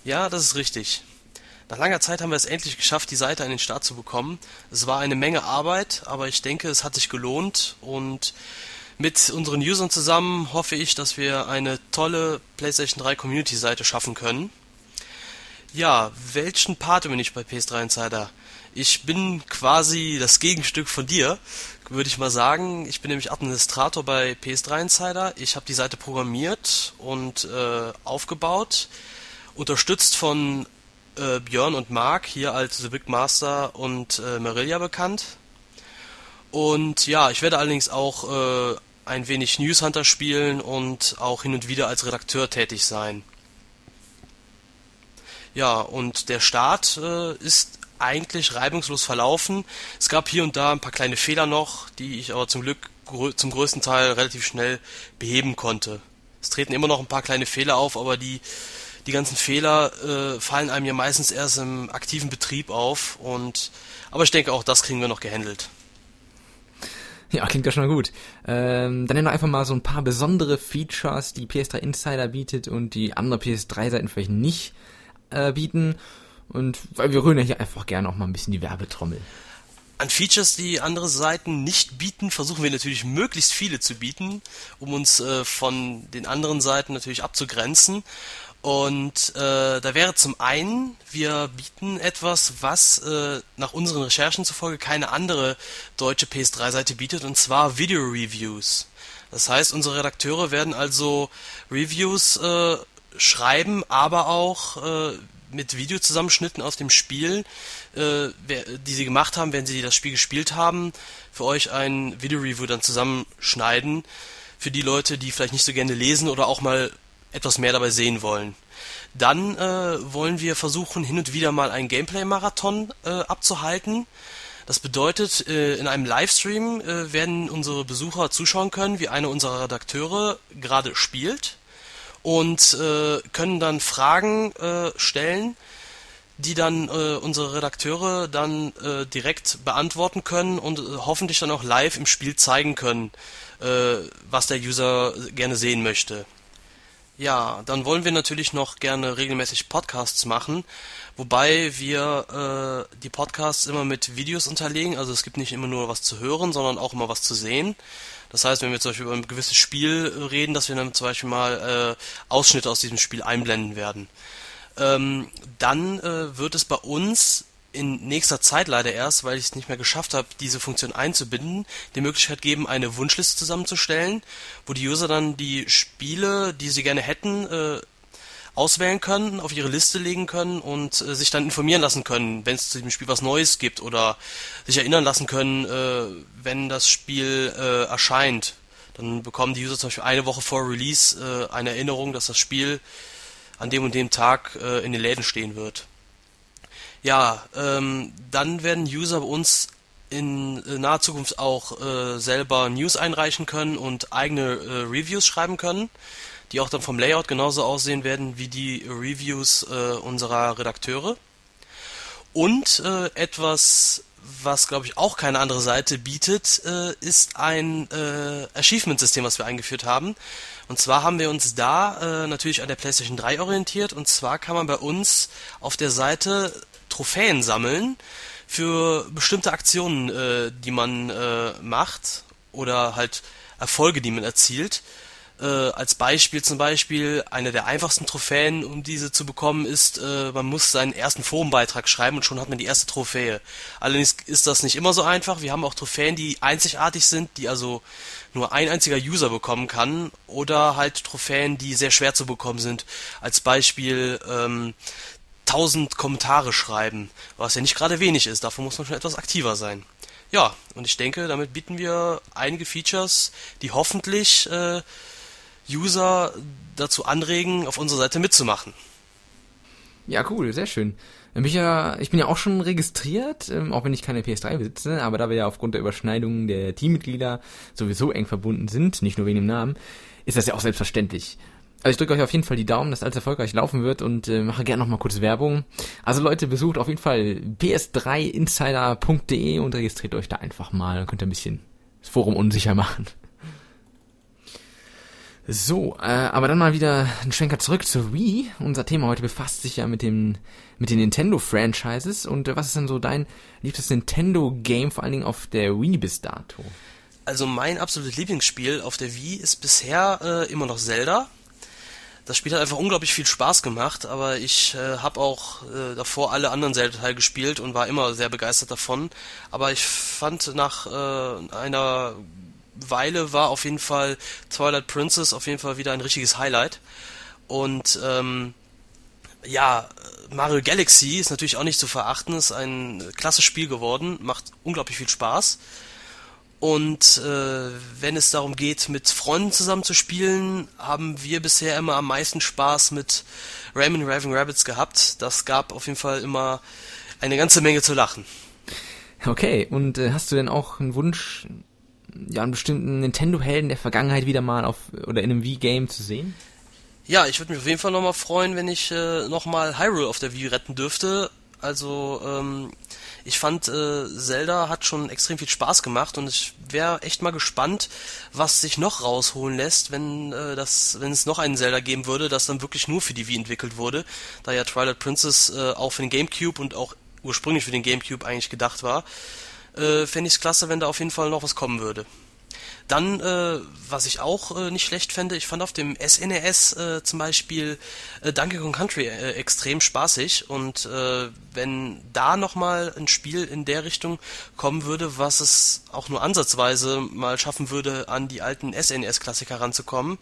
Ja, das ist richtig. Nach langer Zeit haben wir es endlich geschafft, die Seite an den Start zu bekommen. Es war eine Menge Arbeit, aber ich denke, es hat sich gelohnt und mit unseren Usern zusammen hoffe ich, dass wir eine tolle PlayStation 3 Community-Seite schaffen können. Ja, welchen Part bin ich bei PS3 Insider? Ich bin quasi das Gegenstück von dir, würde ich mal sagen. Ich bin nämlich Administrator bei PS3 Insider. Ich habe die Seite programmiert und äh, aufgebaut, unterstützt von äh, Björn und Mark, hier als The Big Master und äh, Marilia bekannt. Und ja, ich werde allerdings auch äh, ein wenig News Hunter spielen und auch hin und wieder als Redakteur tätig sein. Ja, und der Start äh, ist eigentlich reibungslos verlaufen. Es gab hier und da ein paar kleine Fehler noch, die ich aber zum Glück grö zum größten Teil relativ schnell beheben konnte. Es treten immer noch ein paar kleine Fehler auf, aber die, die ganzen Fehler äh, fallen einem ja meistens erst im aktiven Betrieb auf und aber ich denke auch das kriegen wir noch gehandelt. Ja, klingt ja schon mal gut. Ähm, dann nennen wir einfach mal so ein paar besondere Features, die PS3 Insider bietet und die andere PS3-Seiten vielleicht nicht äh, bieten. Und weil wir rühren ja hier einfach gerne auch mal ein bisschen die Werbetrommel. An Features, die andere Seiten nicht bieten, versuchen wir natürlich möglichst viele zu bieten, um uns äh, von den anderen Seiten natürlich abzugrenzen. Und äh, da wäre zum einen, wir bieten etwas, was äh, nach unseren Recherchen zufolge keine andere deutsche PS3-Seite bietet, und zwar Video-Reviews. Das heißt, unsere Redakteure werden also Reviews äh, schreiben, aber auch äh, mit Videozusammenschnitten aus dem Spiel, äh, die sie gemacht haben, wenn sie das Spiel gespielt haben, für euch ein Video-Review dann zusammenschneiden. Für die Leute, die vielleicht nicht so gerne lesen oder auch mal etwas mehr dabei sehen wollen. Dann äh, wollen wir versuchen, hin und wieder mal einen Gameplay-Marathon äh, abzuhalten. Das bedeutet, äh, in einem Livestream äh, werden unsere Besucher zuschauen können, wie einer unserer Redakteure gerade spielt und äh, können dann Fragen äh, stellen, die dann äh, unsere Redakteure dann äh, direkt beantworten können und äh, hoffentlich dann auch live im Spiel zeigen können, äh, was der User gerne sehen möchte. Ja, dann wollen wir natürlich noch gerne regelmäßig Podcasts machen, wobei wir äh, die Podcasts immer mit Videos unterlegen. Also es gibt nicht immer nur was zu hören, sondern auch immer was zu sehen. Das heißt, wenn wir zum Beispiel über ein gewisses Spiel reden, dass wir dann zum Beispiel mal äh, Ausschnitte aus diesem Spiel einblenden werden. Ähm, dann äh, wird es bei uns in nächster Zeit leider erst, weil ich es nicht mehr geschafft habe, diese Funktion einzubinden, die Möglichkeit geben, eine Wunschliste zusammenzustellen, wo die User dann die Spiele, die sie gerne hätten, äh, auswählen können, auf ihre Liste legen können und äh, sich dann informieren lassen können, wenn es zu dem Spiel was Neues gibt oder sich erinnern lassen können, äh, wenn das Spiel äh, erscheint. Dann bekommen die User zum Beispiel eine Woche vor Release äh, eine Erinnerung, dass das Spiel an dem und dem Tag äh, in den Läden stehen wird. Ja, ähm, dann werden User bei uns in äh, naher Zukunft auch äh, selber News einreichen können und eigene äh, Reviews schreiben können, die auch dann vom Layout genauso aussehen werden wie die Reviews äh, unserer Redakteure. Und äh, etwas, was glaube ich auch keine andere Seite bietet, äh, ist ein äh, Achievement-System, was wir eingeführt haben. Und zwar haben wir uns da äh, natürlich an der PlayStation 3 orientiert. Und zwar kann man bei uns auf der Seite Trophäen sammeln für bestimmte Aktionen, äh, die man äh, macht oder halt Erfolge, die man erzielt. Äh, als Beispiel zum Beispiel, eine der einfachsten Trophäen, um diese zu bekommen, ist, äh, man muss seinen ersten Forenbeitrag schreiben und schon hat man die erste Trophäe. Allerdings ist das nicht immer so einfach. Wir haben auch Trophäen, die einzigartig sind, die also nur ein einziger User bekommen kann, oder halt Trophäen, die sehr schwer zu bekommen sind. Als Beispiel ähm, 1000 Kommentare schreiben, was ja nicht gerade wenig ist. Dafür muss man schon etwas aktiver sein. Ja, und ich denke, damit bieten wir einige Features, die hoffentlich äh, User dazu anregen, auf unserer Seite mitzumachen. Ja, cool, sehr schön. Ich, ja, ich bin ja auch schon registriert, ähm, auch wenn ich keine PS3 besitze, aber da wir ja aufgrund der Überschneidungen der Teammitglieder sowieso eng verbunden sind, nicht nur wegen dem Namen, ist das ja auch selbstverständlich. Also ich drücke euch auf jeden Fall die Daumen, dass alles erfolgreich laufen wird und äh, mache gerne nochmal kurz Werbung. Also Leute, besucht auf jeden Fall ps3insider.de und registriert euch da einfach mal. Dann könnt ihr ein bisschen das Forum unsicher machen. So, äh, aber dann mal wieder ein Schwenker zurück zur Wii. Unser Thema heute befasst sich ja mit dem mit den Nintendo Franchises und äh, was ist denn so dein liebstes Nintendo Game vor allen Dingen auf der Wii bis dato? Also mein absolutes Lieblingsspiel auf der Wii ist bisher äh, immer noch Zelda. Das Spiel hat einfach unglaublich viel Spaß gemacht, aber ich äh, habe auch äh, davor alle anderen Zelda-Teile gespielt und war immer sehr begeistert davon. Aber ich fand nach äh, einer Weile war auf jeden Fall Twilight Princess auf jeden Fall wieder ein richtiges Highlight. Und ähm, ja, Mario Galaxy ist natürlich auch nicht zu verachten, ist ein klasse Spiel geworden, macht unglaublich viel Spaß. Und äh, wenn es darum geht, mit Freunden zusammen zu spielen, haben wir bisher immer am meisten Spaß mit Rayman Raving Rabbits gehabt. Das gab auf jeden Fall immer eine ganze Menge zu lachen. Okay, und äh, hast du denn auch einen Wunsch, ja, einen bestimmten Nintendo-Helden der Vergangenheit wieder mal auf oder in einem Wii-Game zu sehen? Ja, ich würde mich auf jeden Fall nochmal freuen, wenn ich äh, nochmal Hyrule auf der Wii retten dürfte. Also, ähm, ich fand, äh, Zelda hat schon extrem viel Spaß gemacht und ich wäre echt mal gespannt, was sich noch rausholen lässt, wenn äh, das, wenn es noch einen Zelda geben würde, das dann wirklich nur für die Wii entwickelt wurde, da ja Twilight Princess äh, auch für den GameCube und auch ursprünglich für den GameCube eigentlich gedacht war. Äh, Fände ich es klasse, wenn da auf jeden Fall noch was kommen würde. Dann, äh, was ich auch äh, nicht schlecht fände, ich fand auf dem SNES e äh, zum Beispiel äh, Donkey Kong Country äh, extrem spaßig. Und äh, wenn da nochmal ein Spiel in der Richtung kommen würde, was es auch nur ansatzweise mal schaffen würde, an die alten SNES-Klassiker ranzukommen,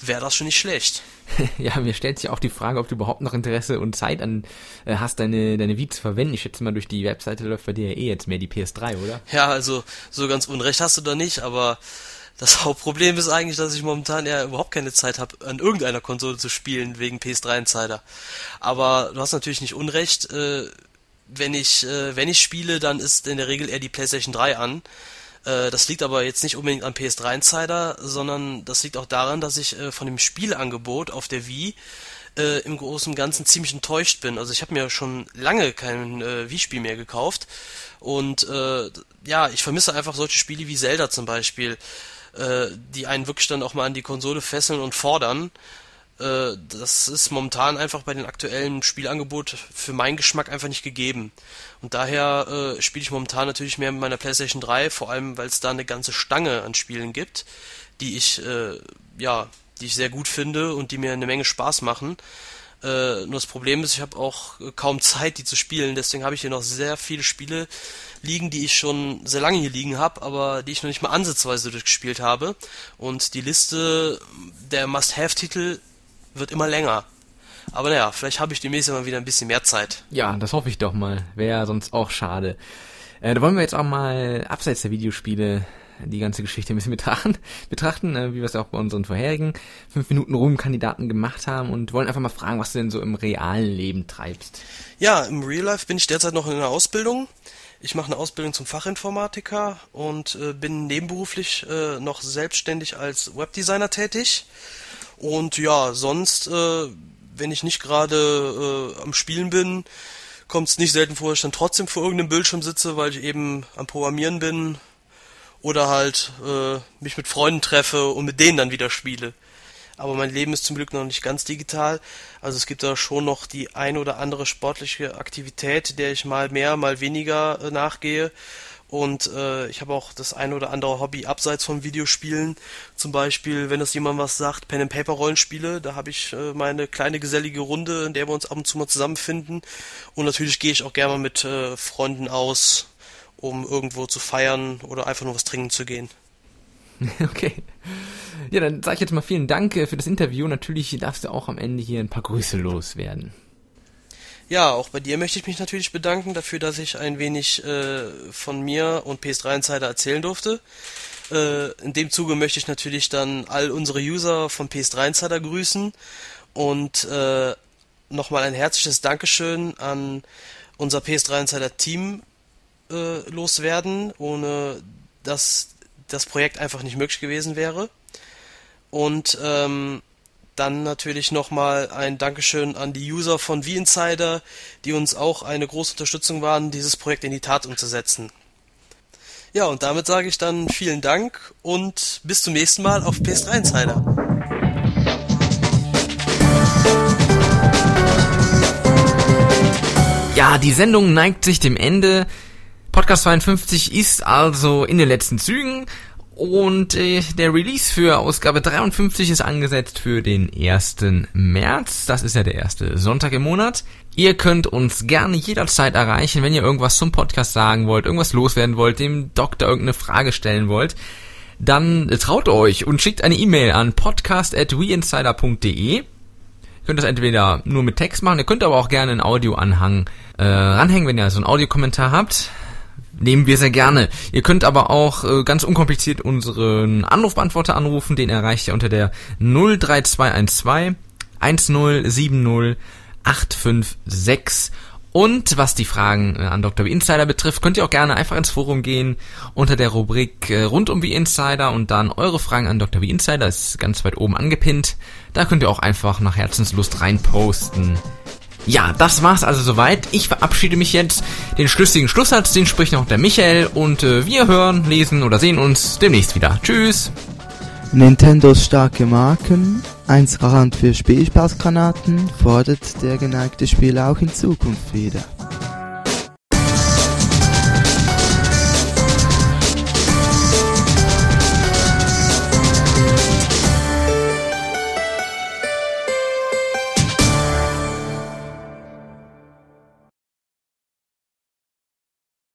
wäre das schon nicht schlecht. [LAUGHS] ja, mir stellt sich auch die Frage, ob du überhaupt noch Interesse und Zeit an äh, hast, deine, deine Wii zu verwenden. Ich schätze mal, durch die Webseite läuft bei dir ja eh jetzt mehr die PS3, oder? Ja, also so ganz unrecht hast du da nicht, aber das [LAUGHS] Hauptproblem ist eigentlich, dass ich momentan ja überhaupt keine Zeit habe, an irgendeiner Konsole zu spielen, wegen PS3 Insider. Aber du hast natürlich nicht unrecht, äh, wenn ich, äh, wenn ich spiele, dann ist in der Regel eher die PlayStation 3 an. Äh, das liegt aber jetzt nicht unbedingt am PS3 Insider, sondern das liegt auch daran, dass ich äh, von dem Spielangebot auf der Wii äh, im Großen und Ganzen ziemlich enttäuscht bin. Also ich habe mir schon lange kein äh, Wii-Spiel mehr gekauft und äh, ja, ich vermisse einfach solche Spiele wie Zelda zum Beispiel, äh, die einen wirklich dann auch mal an die Konsole fesseln und fordern. Äh, das ist momentan einfach bei den aktuellen Spielangebot für meinen Geschmack einfach nicht gegeben. Und daher äh, spiele ich momentan natürlich mehr mit meiner PlayStation 3, vor allem weil es da eine ganze Stange an Spielen gibt, die ich äh, ja, die ich sehr gut finde und die mir eine Menge Spaß machen. Äh, nur das Problem ist, ich habe auch kaum Zeit, die zu spielen. Deswegen habe ich hier noch sehr viele Spiele liegen, die ich schon sehr lange hier liegen habe, aber die ich noch nicht mal ansatzweise durchgespielt habe. Und die Liste der Must-Have-Titel wird immer länger. Aber naja, vielleicht habe ich demnächst mal wieder ein bisschen mehr Zeit. Ja, das hoffe ich doch mal. Wäre sonst auch schade. Äh, da wollen wir jetzt auch mal abseits der Videospiele die ganze Geschichte ein bisschen betrachten, [LAUGHS] betrachten äh, wie wir es auch bei unseren vorherigen 5 Minuten Ruhm-Kandidaten gemacht haben und wollen einfach mal fragen, was du denn so im realen Leben treibst. Ja, im Real Life bin ich derzeit noch in einer Ausbildung. Ich mache eine Ausbildung zum Fachinformatiker und äh, bin nebenberuflich äh, noch selbstständig als Webdesigner tätig. Und ja, sonst, äh, wenn ich nicht gerade äh, am Spielen bin, kommt es nicht selten vor, dass ich dann trotzdem vor irgendeinem Bildschirm sitze, weil ich eben am Programmieren bin oder halt äh, mich mit Freunden treffe und mit denen dann wieder spiele. Aber mein Leben ist zum Glück noch nicht ganz digital. Also es gibt da schon noch die ein oder andere sportliche Aktivität, der ich mal mehr, mal weniger äh, nachgehe. Und äh, ich habe auch das ein oder andere Hobby abseits von Videospielen. Zum Beispiel, wenn das jemand was sagt, Pen and Paper Rollenspiele. Da habe ich äh, meine kleine gesellige Runde, in der wir uns ab und zu mal zusammenfinden. Und natürlich gehe ich auch gerne mal mit äh, Freunden aus, um irgendwo zu feiern oder einfach nur was trinken zu gehen. [LAUGHS] Okay. Ja, dann sage ich jetzt mal vielen Dank äh, für das Interview. Natürlich darfst du auch am Ende hier ein paar Grüße loswerden. Ja, auch bei dir möchte ich mich natürlich bedanken dafür, dass ich ein wenig äh, von mir und PS3 Insider erzählen durfte. Äh, in dem Zuge möchte ich natürlich dann all unsere User von PS3 Insider grüßen und äh, nochmal ein herzliches Dankeschön an unser PS3 Insider Team äh, loswerden, ohne dass das Projekt einfach nicht möglich gewesen wäre. Und ähm, dann natürlich nochmal ein Dankeschön an die User von V-Insider, die uns auch eine große Unterstützung waren, dieses Projekt in die Tat umzusetzen. Ja, und damit sage ich dann vielen Dank und bis zum nächsten Mal auf PS3 Insider. Ja, die Sendung neigt sich dem Ende. Podcast 52 ist also in den letzten Zügen Und äh, der Release für Ausgabe 53 ist angesetzt für den 1. März. Das ist ja der erste Sonntag im Monat. Ihr könnt uns gerne jederzeit erreichen, wenn ihr irgendwas zum Podcast sagen wollt, irgendwas loswerden wollt, dem Doktor irgendeine Frage stellen wollt. Dann traut euch und schickt eine E-Mail an podcast.weinsider.de. Ihr könnt das entweder nur mit Text machen, ihr könnt aber auch gerne einen Audioanhang äh, ranhängen, wenn ihr so einen Audiokommentar habt nehmen wir sehr gerne. Ihr könnt aber auch äh, ganz unkompliziert unseren Anrufbeantworter anrufen, den erreicht ihr unter der 03212 1070 856. Und was die Fragen äh, an Dr. wie Insider betrifft, könnt ihr auch gerne einfach ins Forum gehen unter der Rubrik äh, rund um wie Insider und dann eure Fragen an Dr. wie Insider ist ganz weit oben angepinnt. Da könnt ihr auch einfach nach Herzenslust reinposten. Ja, das war's also soweit. Ich verabschiede mich jetzt. Den schlüssigen Schlusssatz, den spricht noch der Michael und äh, wir hören, lesen oder sehen uns demnächst wieder. Tschüss. Nintendos starke Marken, 1 Garant für Spielspaßgranaten, fordert der geneigte Spieler auch in Zukunft wieder.